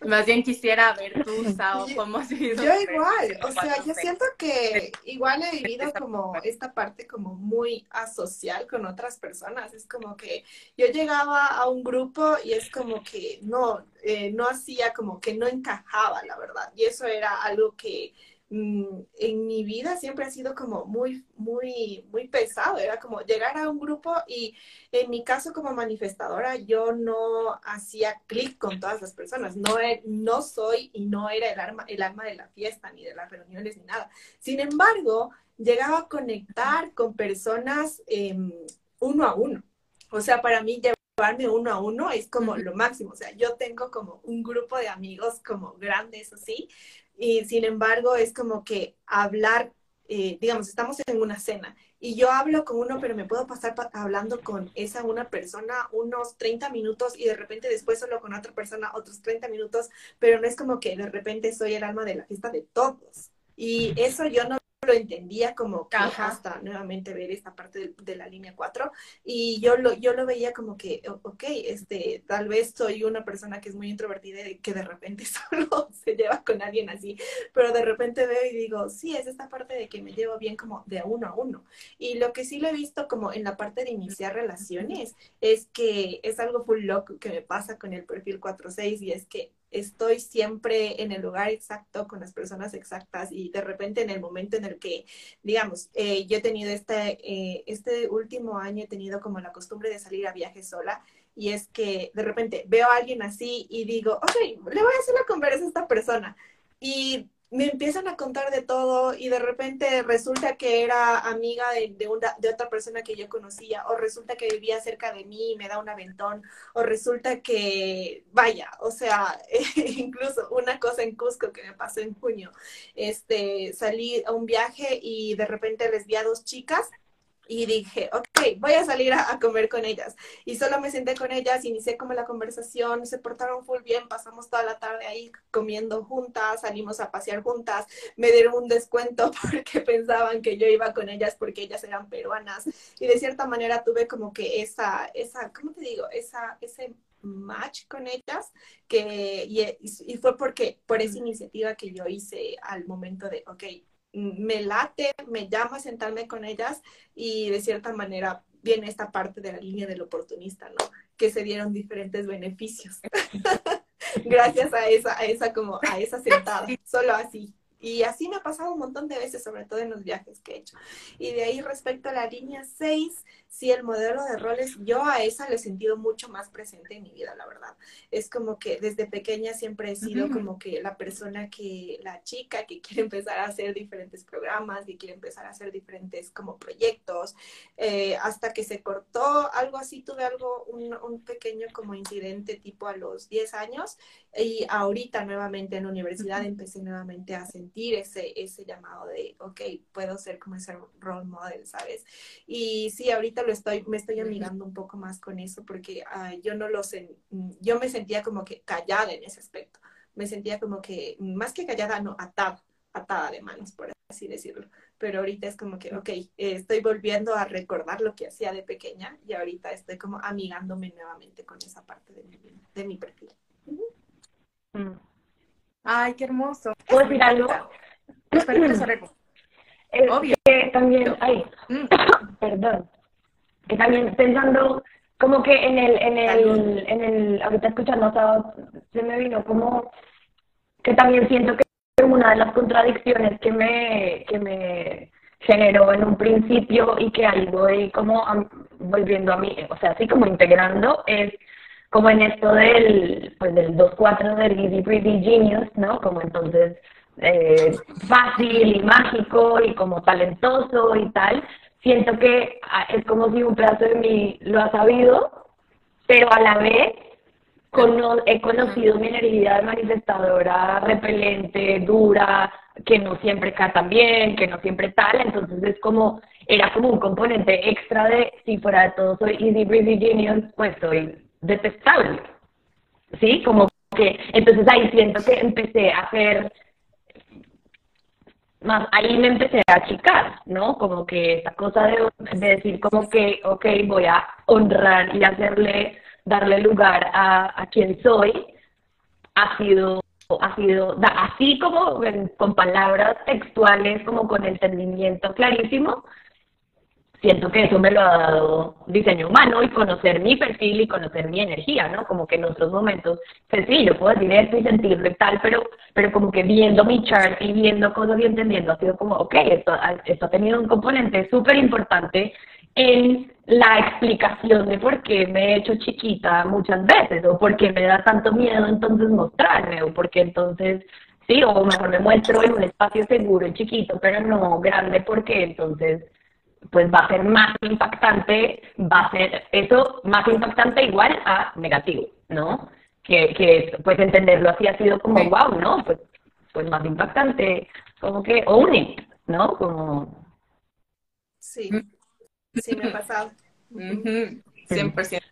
Speaker 4: Más bien quisiera ver tú, (laughs) Sao, cómo has vivido.
Speaker 3: Yo igual, o sea, yo siento que igual he vivido como esta parte como muy asocial con otras personas. Es como que yo llegaba a un grupo y es como que no, eh, no hacía como que no encajaba, la verdad. Y eso era algo que en mi vida siempre ha sido como muy, muy, muy pesado. Era como llegar a un grupo y en mi caso como manifestadora yo no hacía clic con todas las personas. No, no soy y no era el, alma, el alma de la fiesta, ni de las reuniones, ni nada. Sin embargo, llegaba a conectar con personas em, uno a uno. O sea, para mí llevarme uno a uno es como lo máximo. O sea, yo tengo como un grupo de amigos como grandes, así, y sin embargo es como que hablar, eh, digamos, estamos en una cena y yo hablo con uno, pero me puedo pasar hablando con esa una persona unos 30 minutos y de repente después solo con otra persona otros 30 minutos, pero no es como que de repente soy el alma de la fiesta de todos. Y eso yo no lo entendía como que hasta nuevamente ver esta parte de, la línea 4 y yo lo, yo lo veía como que, ok, este, tal vez soy una persona que es muy introvertida y que de repente (laughs) solo se lleva con alguien así, pero de repente veo y digo, sí, es esta parte de que me llevo bien como de uno a uno. Y lo que sí lo he visto como en la parte de iniciar relaciones es que es algo full loco que me pasa con el perfil 4-6 y es que estoy siempre en el lugar exacto con las personas exactas y de repente en el momento en el que, digamos, eh, yo he tenido este, este último año, he tenido como la costumbre de salir a viaje sola y es que de repente veo a alguien así y digo, ok, le voy a hacer la conversa a esta persona. Y me empiezan a contar de todo y de repente resulta que era amiga de, una, de otra persona que yo conocía, o resulta que vivía cerca de mí y me da un aventón, o resulta que, vaya, o sea, (laughs) incluso una cosa en Cusco que me pasó en junio, este, salí a un viaje y de repente les vi a dos chicas y dije, ok, voy a salir a, comer con ellas. Y solo me senté con ellas, inicié como la conversación, se portaron full bien, pasamos toda la tarde ahí comiendo juntas, salimos a pasear juntas, me dieron un descuento (laughs) porque pensaban que yo iba con ellas porque ellas eran peruanas. Y de cierta manera tuve como que esa, esa, ¿cómo te digo? Esa, ese match con ellas que, y, y fue porque, por esa iniciativa que yo hice al momento de, ok, me late, me llama a sentarme con ellas y de cierta manera viene esta parte de la línea del oportunista, ¿no? Que se dieron diferentes beneficios. (laughs) Gracias a esa, a esa como, a esa sentada, solo así. Y así me ha pasado un montón de veces, sobre todo en los viajes que he hecho. Y de ahí respecto a la línea 6, sí, el modelo de roles, yo a esa lo he sentido mucho más presente en mi vida, la verdad. Es como que desde pequeña siempre he sido como que la persona que, la chica que quiere empezar a hacer diferentes programas, y quiere empezar a hacer diferentes como proyectos, eh, hasta que se cortó algo así, tuve algo, un, un pequeño como incidente tipo a los 10 años y ahorita nuevamente en la universidad empecé nuevamente a sentir ese, ese llamado de, ok, puedo ser como ese role model, ¿sabes? Y sí, ahorita lo estoy, me estoy amigando un poco más con eso porque yo no lo sé, yo me sentía como que callada en ese aspecto. Me sentía como que, más que callada, no, atada, atada de manos, por así decirlo. Pero ahorita es como que, ok, eh, estoy volviendo a recordar lo que hacía de pequeña y ahorita estoy como amigándome nuevamente con esa parte de mi, de mi perfil.
Speaker 4: Mm. Ay, qué hermoso.
Speaker 2: ¿Puedo decir algo? (laughs) Obvio. Que también, ay, mm. (coughs) perdón, que también pensando como que en el, en el, en el, ahorita escuchando, se me vino como que también siento que una de las contradicciones que me, que me generó en un principio y que ahí voy como volviendo a mí, o sea, así como integrando, es como en esto del, pues del 2-4 del Easy Breezy Genius, ¿no? Como entonces eh, fácil y mágico y como talentoso y tal, siento que ah, es como si un pedazo de mí lo ha sabido, pero a la vez he conocido mi energía manifestadora repelente, dura, que no siempre cae tan bien, que no siempre tal, entonces es como, era como un componente extra de, si fuera de todo soy easy breezy genius, pues soy detestable, ¿sí? Como que, entonces ahí siento que empecé a hacer más ahí me empecé a achicar, ¿no? Como que esta cosa de, decir como que, ok, voy a honrar y hacerle, darle lugar a, a quien soy, ha sido, ha sido, así como con palabras textuales, como con entendimiento clarísimo, siento que eso me lo ha dado diseño humano y conocer mi perfil y conocer mi energía, ¿no? Como que en otros momentos, pues sí, yo puedo decir esto y sentirlo y tal, pero, pero como que viendo mi chart y viendo cosas y entendiendo, ha sido como, ok, esto, esto ha tenido un componente súper importante en la explicación de por qué me he hecho chiquita muchas veces, o por qué me da tanto miedo entonces mostrarme, o por qué entonces sí, o mejor me muestro en un espacio seguro y chiquito, pero no grande, porque entonces pues va a ser más impactante, va a ser eso más impactante igual a negativo, ¿no? Que, que pues entenderlo así ha sido como, wow, ¿no? Pues, pues más impactante, como que own it, ¿no? Como...
Speaker 3: Sí, sí me ha pasado.
Speaker 4: 100%.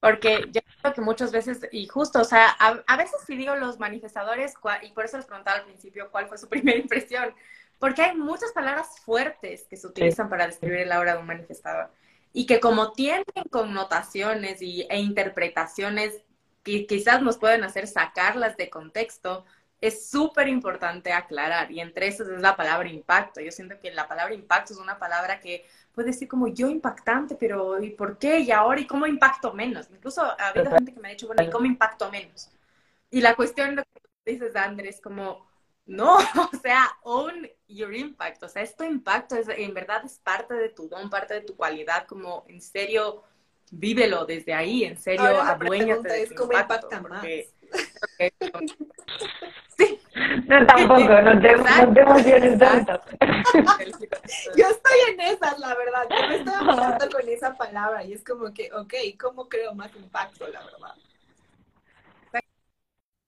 Speaker 4: Porque yo creo que muchas veces, y justo, o sea, a, a veces sí digo los manifestadores, y por eso les preguntaba al principio cuál fue su (laughs) primera impresión, porque hay muchas palabras fuertes que se utilizan para describir el aura de un manifestador y que como tienen connotaciones y, e interpretaciones que quizás nos pueden hacer sacarlas de contexto, es súper importante aclarar. Y entre esas es la palabra impacto. Yo siento que la palabra impacto es una palabra que puede decir como yo impactante, pero ¿y por qué? ¿Y ahora? ¿Y cómo impacto menos? Incluso ha habido gente que me ha dicho, bueno, ¿y cómo impacto menos? Y la cuestión, lo que dices, Andrés, como no, (laughs) o sea, own your impact, o sea, esto impacto es, en verdad es parte de tu don, parte de tu cualidad, como en serio, vívelo desde ahí, en serio, aduéñate de tu cómo impacta más. (laughs)
Speaker 2: sí. No, tampoco, no te, no te emociones tanto.
Speaker 3: Yo estoy en esas, la verdad, yo me estoy hablando con esa palabra y es como que, ok, ¿cómo creo más impacto, la verdad?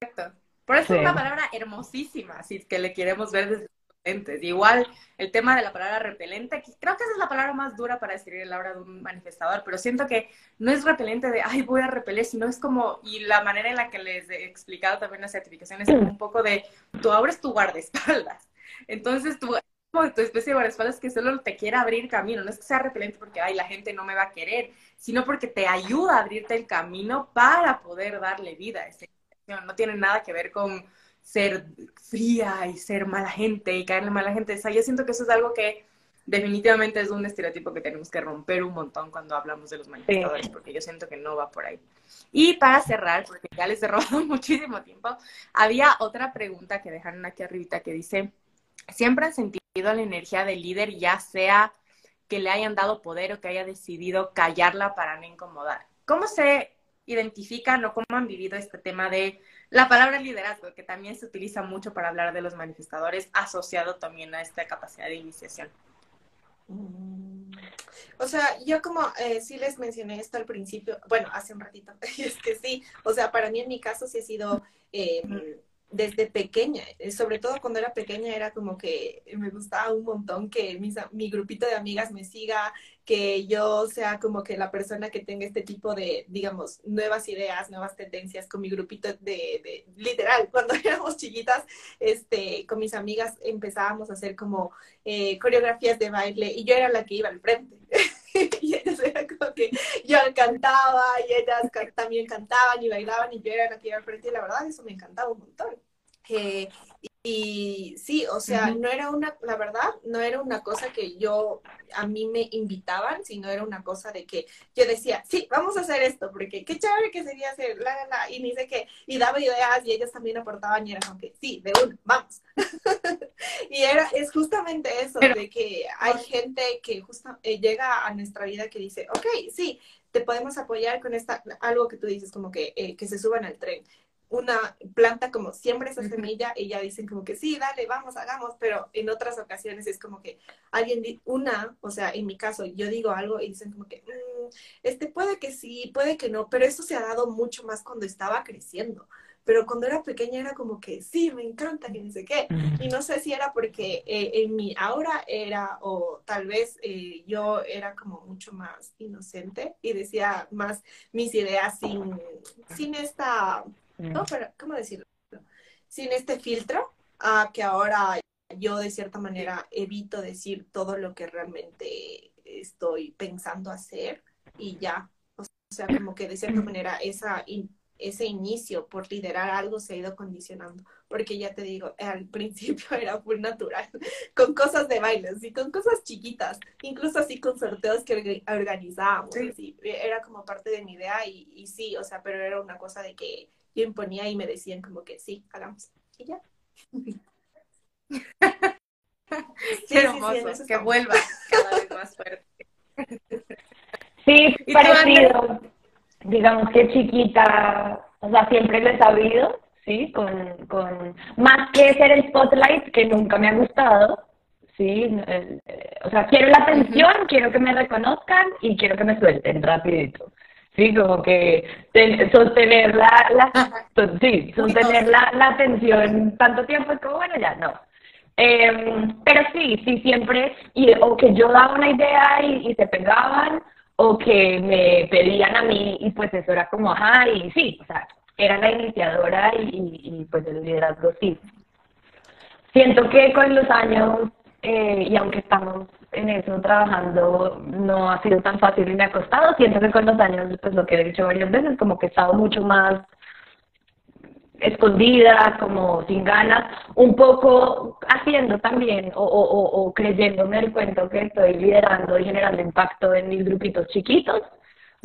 Speaker 4: Exacto. Por eso es una palabra hermosísima, si es que le queremos ver desde repelentes. Igual el tema de la palabra repelente, creo que esa es la palabra más dura para describir la obra de un manifestador, pero siento que no es repelente de, ay, voy a repeler, sino es como, y la manera en la que les he explicado también las certificaciones es un poco de, tu obra es tu guardaespaldas. Entonces, tu, tu especie de guardaespaldas que solo te quiere abrir camino, no es que sea repelente porque, ay, la gente no me va a querer, sino porque te ayuda a abrirte el camino para poder darle vida a esa no tiene nada que ver con ser fría y ser mala gente y caerle mala gente. O sea, yo siento que eso es algo que definitivamente es un estereotipo que tenemos que romper un montón cuando hablamos de los manifestadores, porque yo siento que no va por ahí. Y para cerrar, porque ya les he robado (laughs) muchísimo tiempo, había otra pregunta que dejaron aquí arribita que dice, ¿siempre han sentido la energía del líder, ya sea que le hayan dado poder o que haya decidido callarla para no incomodar? ¿Cómo se identifican o cómo han vivido este tema de la palabra liderazgo, que también se utiliza mucho para hablar de los manifestadores, asociado también a esta capacidad de iniciación.
Speaker 3: Mm. O sea, yo como eh, sí les mencioné esto al principio, bueno, hace un ratito, (laughs) es que sí, o sea, para mí en mi caso sí ha sido eh, desde pequeña, eh, sobre todo cuando era pequeña era como que me gustaba un montón que mi grupito de amigas me siga, que yo sea como que la persona que tenga este tipo de, digamos, nuevas ideas, nuevas tendencias con mi grupito de, literal, cuando (laughs) éramos chiquitas, este, con mis amigas empezábamos a hacer como eh, coreografías de baile y yo era la que iba al frente. (laughs) y ellas era como que yo cantaba y ellas también cantaban y bailaban y yo era la que iba al frente y la verdad eso me encantaba un montón. Eh, y sí, o sea, no era una, la verdad, no era una cosa que yo, a mí me invitaban, sino era una cosa de que yo decía, sí, vamos a hacer esto, porque qué chévere que sería hacer, la, la, la, y ni sé qué, y daba ideas y ellos también aportaban y era como que, sí, de uno, vamos. (laughs) y era, es justamente eso, de que hay gente que justo eh, llega a nuestra vida que dice, ok, sí, te podemos apoyar con esta, algo que tú dices, como que, eh, que se suban al tren una planta como siempre esa semilla y ya dicen como que sí, dale, vamos, hagamos, pero en otras ocasiones es como que alguien, una, o sea, en mi caso, yo digo algo y dicen como que, mm, este puede que sí, puede que no, pero eso se ha dado mucho más cuando estaba creciendo. Pero cuando era pequeña era como que sí, me encanta, que no sé qué. Y no sé si era porque eh, en mi aura era, o tal vez eh, yo era como mucho más inocente y decía más mis ideas sin, sin esta no, pero, ¿cómo decirlo? Sin este filtro, a que ahora yo de cierta manera evito decir todo lo que realmente estoy pensando hacer y ya. O sea, como que de cierta manera esa ese inicio por liderar algo se ha ido condicionando, porque ya te digo, al (laughs) principio era muy natural, con cosas de bailes y con cosas chiquitas, incluso así con sorteos que organizábamos, era como parte de mi idea y, y sí, o sea, pero era una cosa de que yo imponía y me decían como que sí, hagamos. Y ya. (laughs)
Speaker 4: Qué hermoso, que vuelva cada vez más fuerte.
Speaker 2: Sí, parecido. Digamos que chiquita, o sea, siempre lo he sabido, ¿sí? Con, con, más que ser el spotlight, que nunca me ha gustado, ¿sí? Eh, o sea, quiero la atención, quiero que me reconozcan y quiero que me suelten rapidito. Sí, como que sostener la, la sí, sostener la, la atención tanto tiempo es como, bueno, ya no. Em, pero sí, sí, siempre, y, o que yo daba una idea y, y, se pegaban, o que me pedían a mí y pues eso era como, ajá, y sí, o sea, era la iniciadora y, y pues el liderazgo sí. Siento que con los años, eh, y aunque estamos en eso trabajando no ha sido tan fácil y me ha costado. Siento que con los años, pues lo que he dicho varias veces, como que he estado mucho más escondida, como sin ganas, un poco haciendo también o, o, o creyéndome el cuento que estoy liderando y generando impacto en mis grupitos chiquitos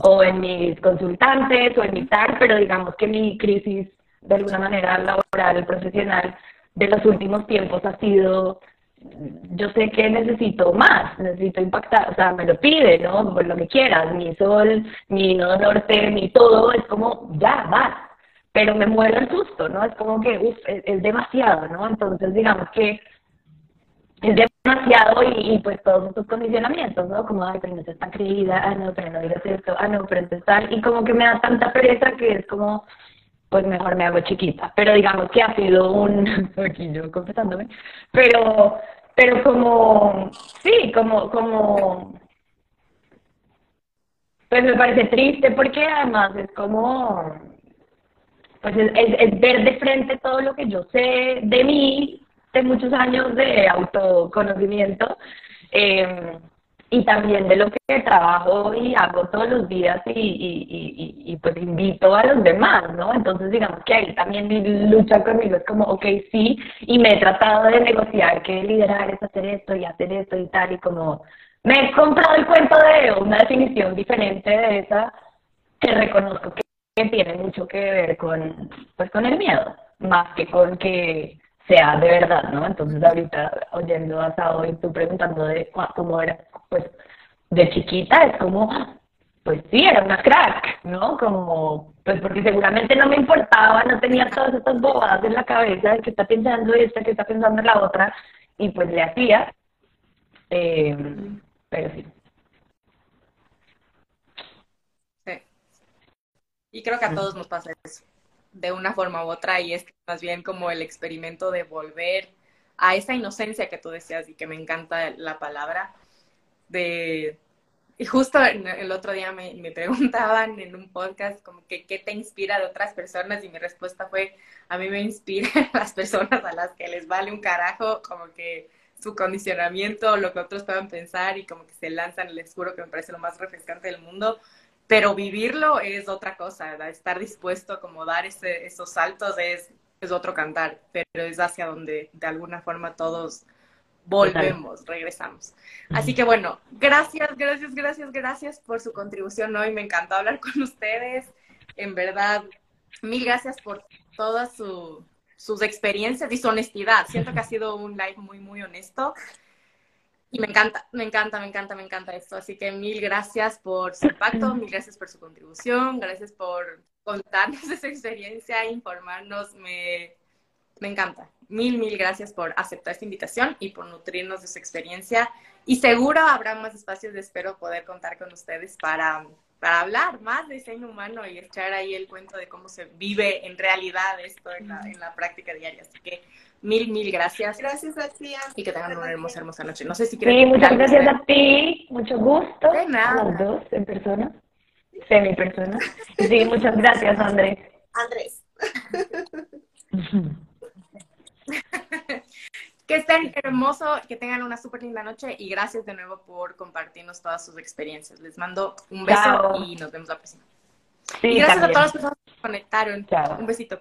Speaker 2: o en mis consultantes o en mi TAR, pero digamos que mi crisis de alguna manera laboral, profesional de los últimos tiempos ha sido yo sé que necesito más, necesito impactar, o sea, me lo pide, ¿no? Por lo que quieras, mi sol, mi nodo norte, mi todo, es como, ya, más. Pero me muero el susto, ¿no? Es como que, uff, es, demasiado, ¿no? Entonces, digamos que es demasiado y, pues todos estos condicionamientos, ¿no? Como, ay, pero no seas tan creída, ah, no, pero no digas esto, ah, no, pero entonces tal, y como que me da tanta pereza que es como, pues mejor me hago chiquita. Pero digamos que ha sido un, (laughs) aquí yo confesándome, pero, pero como, sí, como, como, pues me parece triste porque además es como, pues es, es, ver de frente todo lo que yo sé de mí, de muchos años de autoconocimiento. Eh, y también de lo que trabajo y hago todos los días y, y, y, pues invito a los demás, ¿no? Entonces digamos que ahí también lucha conmigo, es como, ok, sí, y me he tratado de negociar que liderar es hacer esto y hacer esto y tal, y como me he comprado el cuento de una definición diferente de esa que reconozco que, tiene mucho que ver con, pues con el miedo, más que con que sea de verdad, ¿no? Entonces ahorita oyendo a Sao y tú preguntando de cómo era, pues de chiquita es como, pues sí, era una crack, ¿no? Como, pues porque seguramente no me importaba, no tenía todas estas bobadas en la cabeza de que está pensando esta, que está pensando en la otra, y pues le hacía, eh, pero sí.
Speaker 4: Sí. Y creo que a todos nos pasa eso de una forma u otra y es más bien como el experimento de volver a esa inocencia que tú decías y que me encanta la palabra de y justo el otro día me, (laughs) preguntaban en un podcast como que qué te inspira de otras personas y mi respuesta fue a mí me inspira (laughs) las personas a las que les vale un carajo como que su condicionamiento, lo que otros puedan pensar y como que se lanzan, les juro que me parece lo más refrescante del mundo pero vivirlo es otra cosa, estar dispuesto a como dar ese, esos saltos es, es otro cantar, pero es hacia donde de alguna forma todos volvemos, regresamos. Así que bueno, gracias, gracias, gracias, gracias por su contribución hoy. Me encantó hablar con ustedes. En verdad, mil gracias por todas sus experiencias y su honestidad. Siento que ha sido un live muy, muy honesto. Y me encanta, me encanta, me encanta, me encanta esto. Así que mil gracias por su impacto, mil gracias por su contribución, gracias por contarnos (laughs) esa experiencia, informarnos. Me, me encanta. Mil, mil gracias por aceptar esta invitación y por nutrirnos de su experiencia. Y seguro habrá más espacios de espero poder contar con ustedes para, para hablar más de diseño humano y echar ahí el cuento de cómo se vive en realidad esto en la, en la práctica diaria. Así que Mil, mil gracias.
Speaker 5: Gracias a ti.
Speaker 4: Y que tengan una hermosa, hermosa noche. No sé si
Speaker 2: quieres. Sí, muchas gracias a ti. Mucho gusto. De nada. Los dos en persona. Semi persona. Sí, muchas gracias, Andrés.
Speaker 5: Andrés. (laughs)
Speaker 4: que estén hermosos, que tengan una súper linda noche y gracias de nuevo por compartirnos todas sus experiencias. Les mando un beso y nos vemos la próxima. y gracias a todas las personas que se conectaron. Un besito.